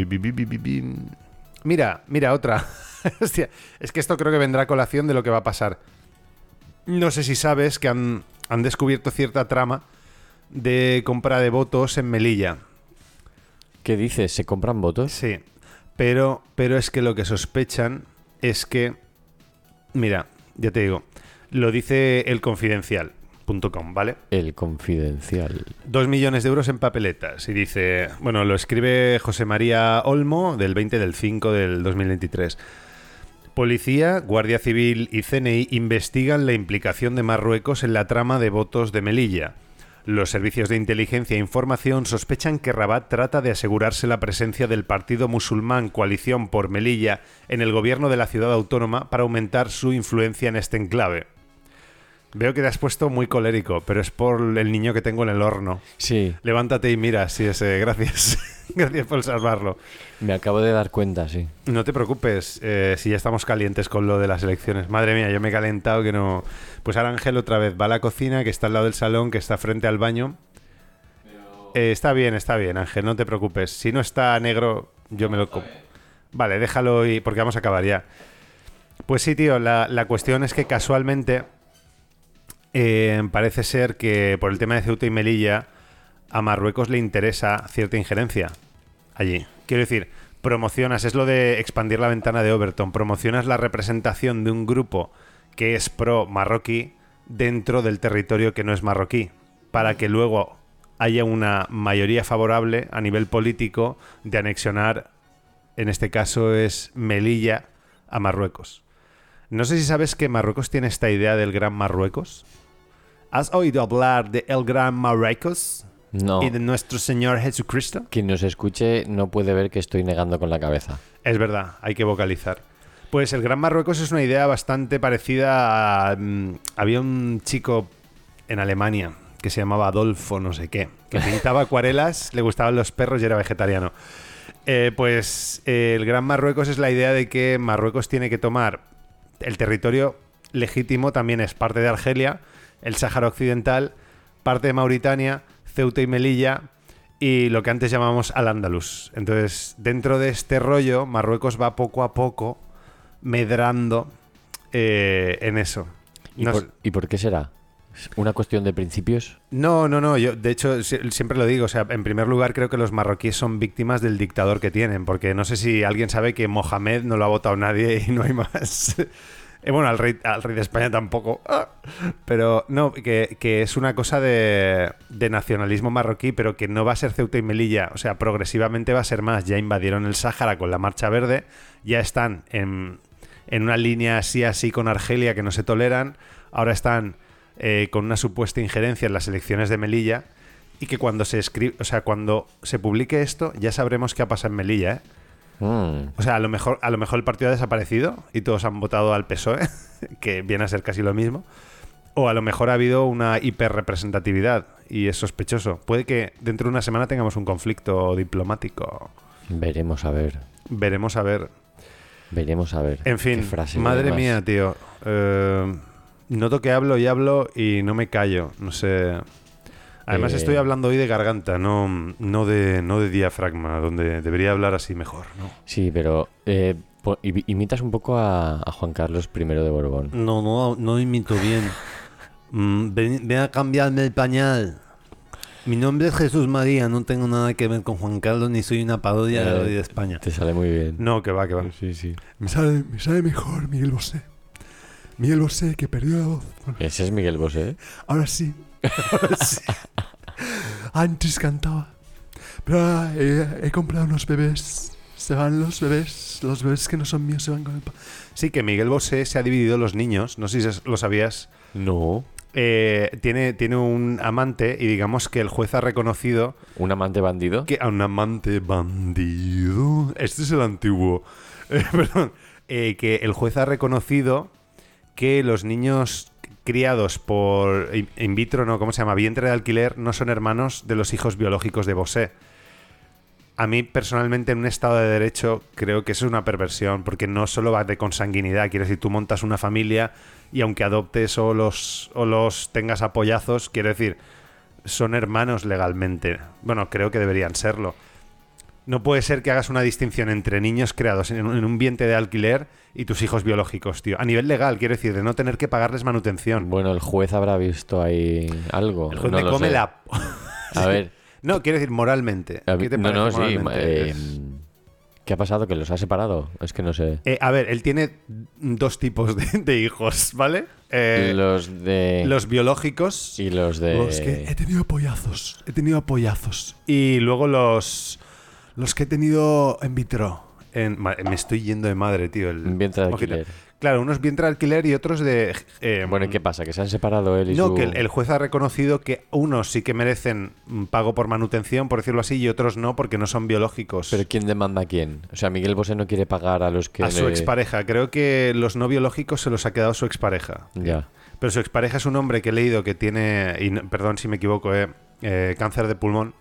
Mira, mira, otra. *laughs* Hostia, es que esto creo que vendrá a colación de lo que va a pasar. No sé si sabes que han, han descubierto cierta trama de compra de votos en Melilla. ¿Qué dices? ¿Se compran votos? Sí, pero, pero es que lo que sospechan es que Mira, ya te digo. Lo dice el confidencial.com, ¿vale? El confidencial. Dos millones de euros en papeletas. Y dice, bueno, lo escribe José María Olmo del 20 del 5 del 2023. Policía, Guardia Civil y CNI investigan la implicación de Marruecos en la trama de votos de Melilla. Los servicios de inteligencia e información sospechan que Rabat trata de asegurarse la presencia del partido musulmán Coalición por Melilla en el gobierno de la ciudad autónoma para aumentar su influencia en este enclave. Veo que te has puesto muy colérico, pero es por el niño que tengo en el horno. Sí, Levántate y mira, sí, ese, gracias. *laughs* gracias por salvarlo. me acabo de dar cuenta, sí. No te preocupes, eh, si ya estamos calientes con lo de las elecciones. Madre mía, yo me he calentado que no. Pues ahora Ángel otra vez va a la cocina, que está al lado del salón, que está frente al baño. Eh, está bien, está bien, Ángel, no te preocupes. Si no está negro, yo me lo como. Vale, déjalo y. porque vamos a acabar ya. Pues sí, tío, la, la cuestión es que casualmente. Eh, parece ser que por el tema de Ceuta y Melilla. A Marruecos le interesa cierta injerencia allí. Quiero decir, promocionas, es lo de expandir la ventana de Overton, promocionas la representación de un grupo que es pro marroquí dentro del territorio que no es marroquí, para que luego haya una mayoría favorable a nivel político de anexionar, en este caso es Melilla, a Marruecos. No sé si sabes que Marruecos tiene esta idea del Gran Marruecos. ¿Has oído hablar de el Gran Marruecos No. y de nuestro Señor Jesucristo? Quien nos escuche no puede ver que estoy negando con la cabeza. Es verdad, hay que vocalizar. Pues el Gran Marruecos es una idea bastante parecida a... mm, había un chico en Alemania que se llamaba Adolfo no sé qué, que *laughs* pintaba acuarelas, le gustaban los perros y era vegetariano. Eh, pues eh, el Gran Marruecos es la idea de que Marruecos tiene que tomar el territorio legítimo, también es parte de Argelia, el Sáhara Occidental, parte de Mauritania, Ceuta y Melilla y lo que antes llamamos Al-Ándalus. Entonces, dentro de este rollo, Marruecos va poco a poco medrando eh, en eso. ¿Y, por, ¿Y por qué será? ¿Es ¿Una cuestión de principios? no, no, no. Yo, de hecho, si- siempre lo digo. O sea, en primer lugar, creo que los marroquíes son víctimas del dictador que tienen. Porque no sé si alguien sabe que Mohamed no lo ha votado nadie y no hay más. *laughs* Eh, bueno, al rey, al rey de España tampoco. Ah. Pero no, que, que es una cosa de, de nacionalismo marroquí, pero que no va a ser Ceuta y Melilla. O sea, progresivamente va a ser más. Ya invadieron el Sáhara con la Marcha Verde. Ya están en, en una línea así, así con Argelia que no se toleran. Ahora están eh, con una supuesta injerencia en las elecciones de Melilla. Y que cuando se escribe, o sea, cuando se publique esto, ya sabremos qué ha pasado en Melilla, ¿eh? Mm, O sea, a lo mejor, a lo mejor el partido ha desaparecido y todos han votado al PSOE, *laughs* que viene a ser casi lo mismo. O a lo mejor ha habido una hiperrepresentatividad y es sospechoso. Puede que dentro de una semana tengamos un conflicto diplomático. veremos a ver. Veremos a ver. Veremos a ver. En fin, frase, madre mía, tío. Eh, noto que hablo y hablo y no me callo. No sé. Además Eh. estoy hablando hoy de garganta, no, no, de, no de diafragma, donde debería hablar así mejor. ¿no? Sí, pero eh, imitas un poco a, a Juan Carlos I de Borbón. No, no, no imito bien. Mm, ven, ven a cambiarme el pañal. Mi nombre es Jesús María, no tengo nada que ver con Juan Carlos ni soy una parodia de, Eh, de España. Te sale muy bien. No, que va, que va. Sí, sí. Me sale, me sale mejor Miguel Bosé. Miguel Bosé, que perdió la voz. Ese es Miguel Bosé. Ahora sí. Sí. *laughs* Antes cantaba. Pero ahora he, he comprado unos bebés. Se van los bebés. Los bebés que no son míos se van con el... pa- Sí, que Miguel Bosé se ha dividido los niños, no sé si lo sabías. No. Eh, tiene, tiene un amante y digamos que el juez ha reconocido ¿Un amante bandido? que a un amante bandido. Este es el antiguo. *laughs* Eh, perdón. Eh, que el juez ha reconocido que los niños criados por in vitro, no, ¿cómo se llama? Vientre de alquiler, no son hermanos de los hijos biológicos de Bosé. A mí, personalmente, en un Estado de Derecho, creo que eso es una perversión, porque no solo va de consanguinidad. Quiere decir, tú montas una familia y aunque adoptes o los, o los tengas apoyazos, quiero decir, son hermanos legalmente. Bueno, creo que deberían serlo. No puede ser que hagas una distinción entre niños creados en un, en un vientre de alquiler y tus hijos biológicos, tío. A nivel legal, quiero decir, de no tener que pagarles manutención. Bueno, el juez habrá visto ahí algo. El juez no me come sé. la... A *laughs* ver. No, quiero decir moralmente. ¿Qué te no, no, sí. eh, ¿Qué ha pasado? ¿Que los ha separado? Es que no sé. Eh, a ver, él tiene dos tipos de, de hijos, ¿vale? Eh, los de... los biológicos Y los de... Los que he tenido apoyazos. He tenido apoyazos. y luego los... Los que he tenido en vitro. en- me estoy yendo de madre, tío. El Vientre de alquiler. Claro, unos vientre de alquiler y otros de... eh, Bueno, ¿y qué pasa? ¿Que se han separado él y No, su... que el, el juez ha reconocido que unos sí que merecen pago por manutención, por decirlo así, y otros no, porque no son biológicos. ¿Pero quién demanda a quién? O sea, Miguel Bosé no quiere pagar a los que... a su le- expareja. Creo que los no biológicos se los ha quedado su expareja. Ya. Pero su expareja es un hombre que he leído que tiene, y perdón si me equivoco, eh, eh, cáncer de pulmón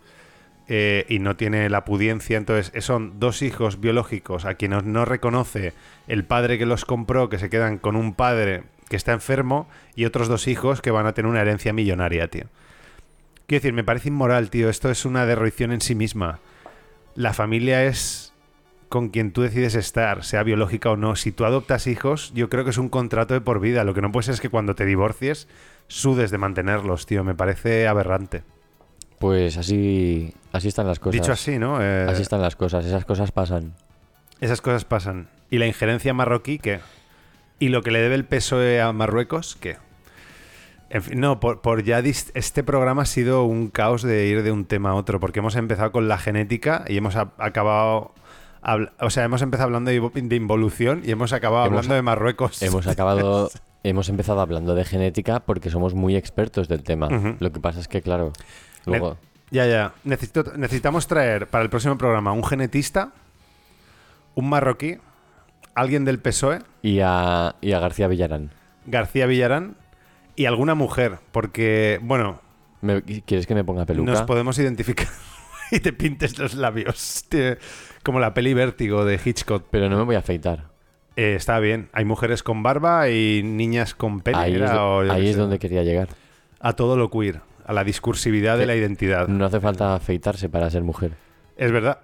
eh, y no tiene la pudiencia. Entonces, eh, son dos hijos biológicos a quienes no reconoce el padre que los compró, que se quedan con un padre que está enfermo, y otros dos hijos que van a tener una herencia millonaria, tío. Quiero decir, me parece inmoral, tío. Esto es una derroición en sí misma. La familia es con quien tú decides estar, sea biológica o no. Si tú adoptas hijos, yo creo que es un contrato de por vida. Lo que no puede ser es que cuando te divorcies, sudes de mantenerlos, tío. Me parece aberrante. Pues así, así están las cosas. Dicho así, ¿no? Eh, Así están las cosas, esas cosas pasan. Esas cosas pasan. ¿Y la injerencia marroquí qué? ¿Y lo que le debe el PSOE a Marruecos qué? En fin, no, por, por ya este programa ha sido un caos de ir de un tema a otro, porque hemos empezado con la genética y hemos acabado... o sea, hemos empezado hablando de, involución y hemos acabado Hemos- hablando de Marruecos. Hemos *laughs* acabado, hemos empezado hablando de genética porque somos muy expertos del tema. Lo que pasa es que, claro, luego... Ya, ya. Necesito- necesitamos traer para el próximo programa un genetista, un marroquí, alguien del PSOE, Y a, y a García Villarán. García Villarán y alguna mujer, porque, bueno, ¿Me- ¿Quieres que me ponga peluca? nos podemos identificar *laughs* y te pintes los labios. Como la peli Vértigo de Hitchcock. Pero no me voy a afeitar. Eh, está bien. Hay mujeres con barba y niñas con pene. Ahí, es, o ahí donde quería llegar. A todo lo queer, a la discursividad de la identidad. No hace falta afeitarse para ser mujer. Es verdad.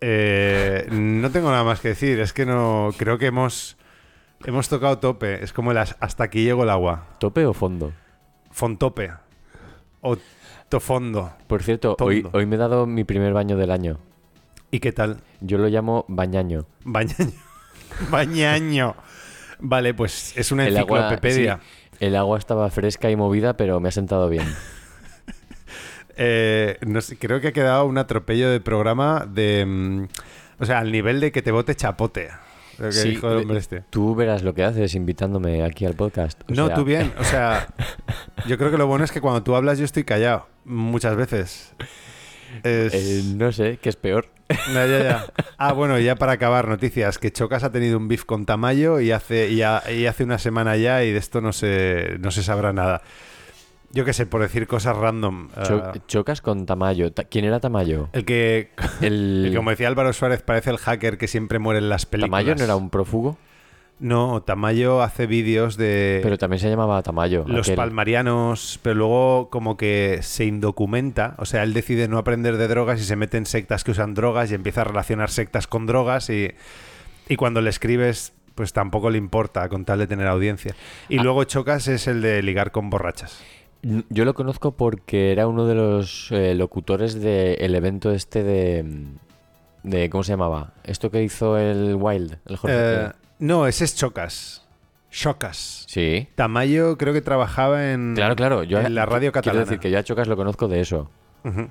Eh, no tengo nada más que decir. Es que no. Creo que hemos. Hemos tocado tope. Es como el as- hasta aquí llegó el agua. ¿Tope o fondo? Fontope. O tofondo. Por cierto, hoy, Tondo. hoy me he dado mi primer baño del año. ¿Y qué tal? Yo lo llamo bañaño. Bañaño. *laughs* Bañaño. Vale, pues es una El agua, enciclopedia. sí, el agua estaba fresca y movida, pero me ha sentado bien. Eh, no sé, creo que ha quedado un atropello de programa de. mm, o sea, al nivel de que te bote chapote. Lo que Sí, dijo el hombre eh, este. Tú verás lo que haces invitándome aquí al podcast. O No, sea, tú bien. O sea, *laughs* yo creo que lo bueno es que cuando tú hablas yo estoy callado. Muchas veces. Es- eh, no sé, ¿qué es peor? Ya, ya, ya. *laughs* Ah, bueno, ya para acabar, noticias. Que Chocas ha tenido un beef con Tamayo y hace, y ha- y hace una semana ya y de esto no se, no se sabrá nada. Yo qué sé, por decir cosas random. Cho- ah, chocas con Tamayo. Ta- ¿Quién era Tamayo? el que, El, *laughs* el que, como decía Álvaro Suárez, parece el hacker que siempre muere en las películas. ¿Tamayo no era un prófugo? No, Tamayo hace vídeos de Pero también se llamaba Tamayo. los aquel. palmarianos, pero luego como que se indocumenta. O sea, él decide no aprender de drogas y se mete en sectas que usan drogas y empieza a relacionar sectas con drogas y, y cuando le escribes pues tampoco le importa con tal de tener audiencia. Y Ah. luego Chocas es el de ligar con borrachas. Yo lo conozco porque era uno de los eh, locutores del evento este de, de... ¿Cómo se llamaba? Esto que hizo el Wild, el Jorge. Eh, no, ese es Chocas. Chocas. sí. Tamayo creo que trabajaba en, Claro, claro. Yo en la radio Quiero catalana. decir que yo a Chocas lo conozco de eso.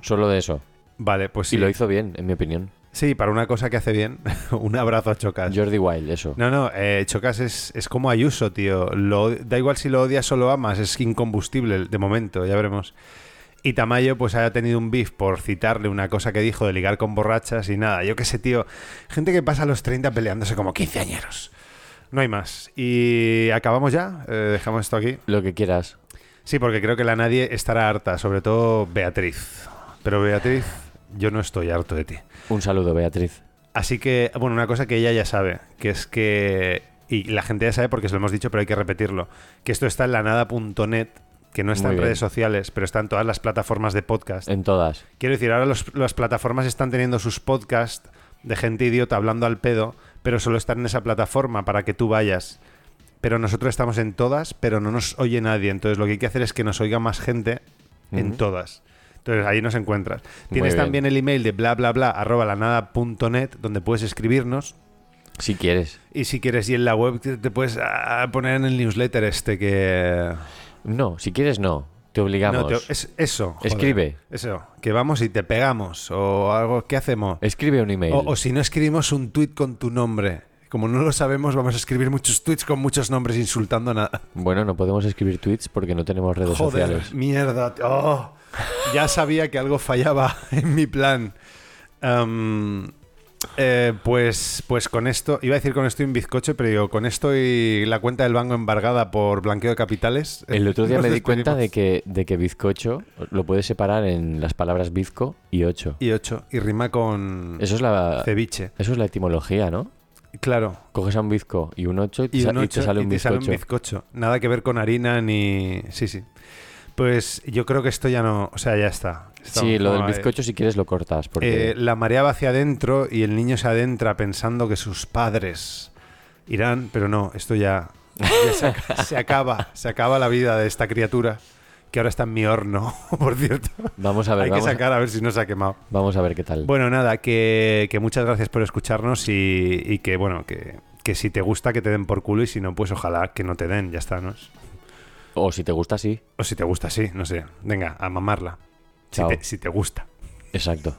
Solo de eso. Vale, pues sí. Y lo hizo bien, en mi opinión. Sí, para una cosa que hace bien. *laughs* un abrazo a Chocas. Jordi Wild, eso. No, no, eh, Chocas es, es como Ayuso, tío. Lo, da igual si lo odias o lo amas, es incombustible de momento, ya veremos. Y Tamayo, pues haya tenido un beef por citarle una cosa que dijo de ligar con borrachas y nada. Yo qué sé, tío. Gente que pasa a los 30 peleándose como quinceañeros. No hay más. Y acabamos ya. Eh, dejamos esto aquí. Lo que quieras. Sí, porque creo que la nadie estará harta, sobre todo Beatriz. Pero Beatriz, yo no estoy harto de ti. Un saludo, Beatriz. Así que, bueno, una cosa que ella ya sabe, que es que, y la gente ya sabe porque se lo hemos dicho, pero hay que repetirlo, que esto está en lanada.net, que no está Muy en bien. redes sociales, pero está en todas las plataformas de podcast. En todas. Quiero decir, ahora los- las plataformas están teniendo sus podcasts de gente idiota hablando al pedo, pero solo están en esa plataforma para que tú vayas. Pero nosotros estamos en todas, pero no nos oye nadie. Entonces lo que hay que hacer es que nos oiga más gente en todas. Entonces ahí nos encuentras. Tienes también el email de bla bla bla arroba donde puedes escribirnos. Si quieres. Y si quieres, y en la web te, puedes ah, poner en el newsletter este que. No, si quieres no. Te obligamos. No, te- es eso. joder. Escribe. Eso. Que vamos y te pegamos. O algo. ¿Qué hacemos? Escribe un email. O, o si no escribimos un tweet con tu nombre. Como no lo sabemos, vamos a escribir muchos tweets con muchos nombres insultando a nada. Bueno, no podemos escribir tweets porque no tenemos redes Joder, sociales. mierda. Oh, ya sabía que algo fallaba *laughs* en mi plan. Am, eh, pues, pues con esto, iba a decir con esto y un bizcocho, pero digo, con esto y la cuenta del banco embargada por blanqueo de capitales. *laughs* El otro día me di cuenta de que, de que bizcocho lo puedes separar en las palabras bizco y ocho. Y ocho, y rima con Eso es la, ceviche. eso es la etimología, ¿no? Claro. Coges a un bizco y un ocho y te, Y, un y ocho te sale un y te sale un bizcocho. Nada que ver con harina ni. Sí, sí. Pues yo creo que esto ya no. O sea, ya está. Estamos Sí, lo del bizcocho si quieres lo cortas. Porque... Eh, la marea va hacia adentro y el niño se adentra pensando que sus padres irán, pero no, esto ya, ya se, ac- *laughs* se acaba, se acaba la vida de esta criatura que ahora está en mi horno, *laughs* por cierto. Vamos a ver, Hay que a- sacar a ver si no se ha quemado. vamos a ver qué tal. Bueno, nada, que, que muchas gracias por escucharnos y, y que, bueno, que, que si te gusta que te den por culo y si no, pues ojalá que no te den, ya está, ¿no? O si te gusta, sí. O si te gusta, sí, no sé. Venga, a mamarla. Si Chao. te, si te gusta. Exacto.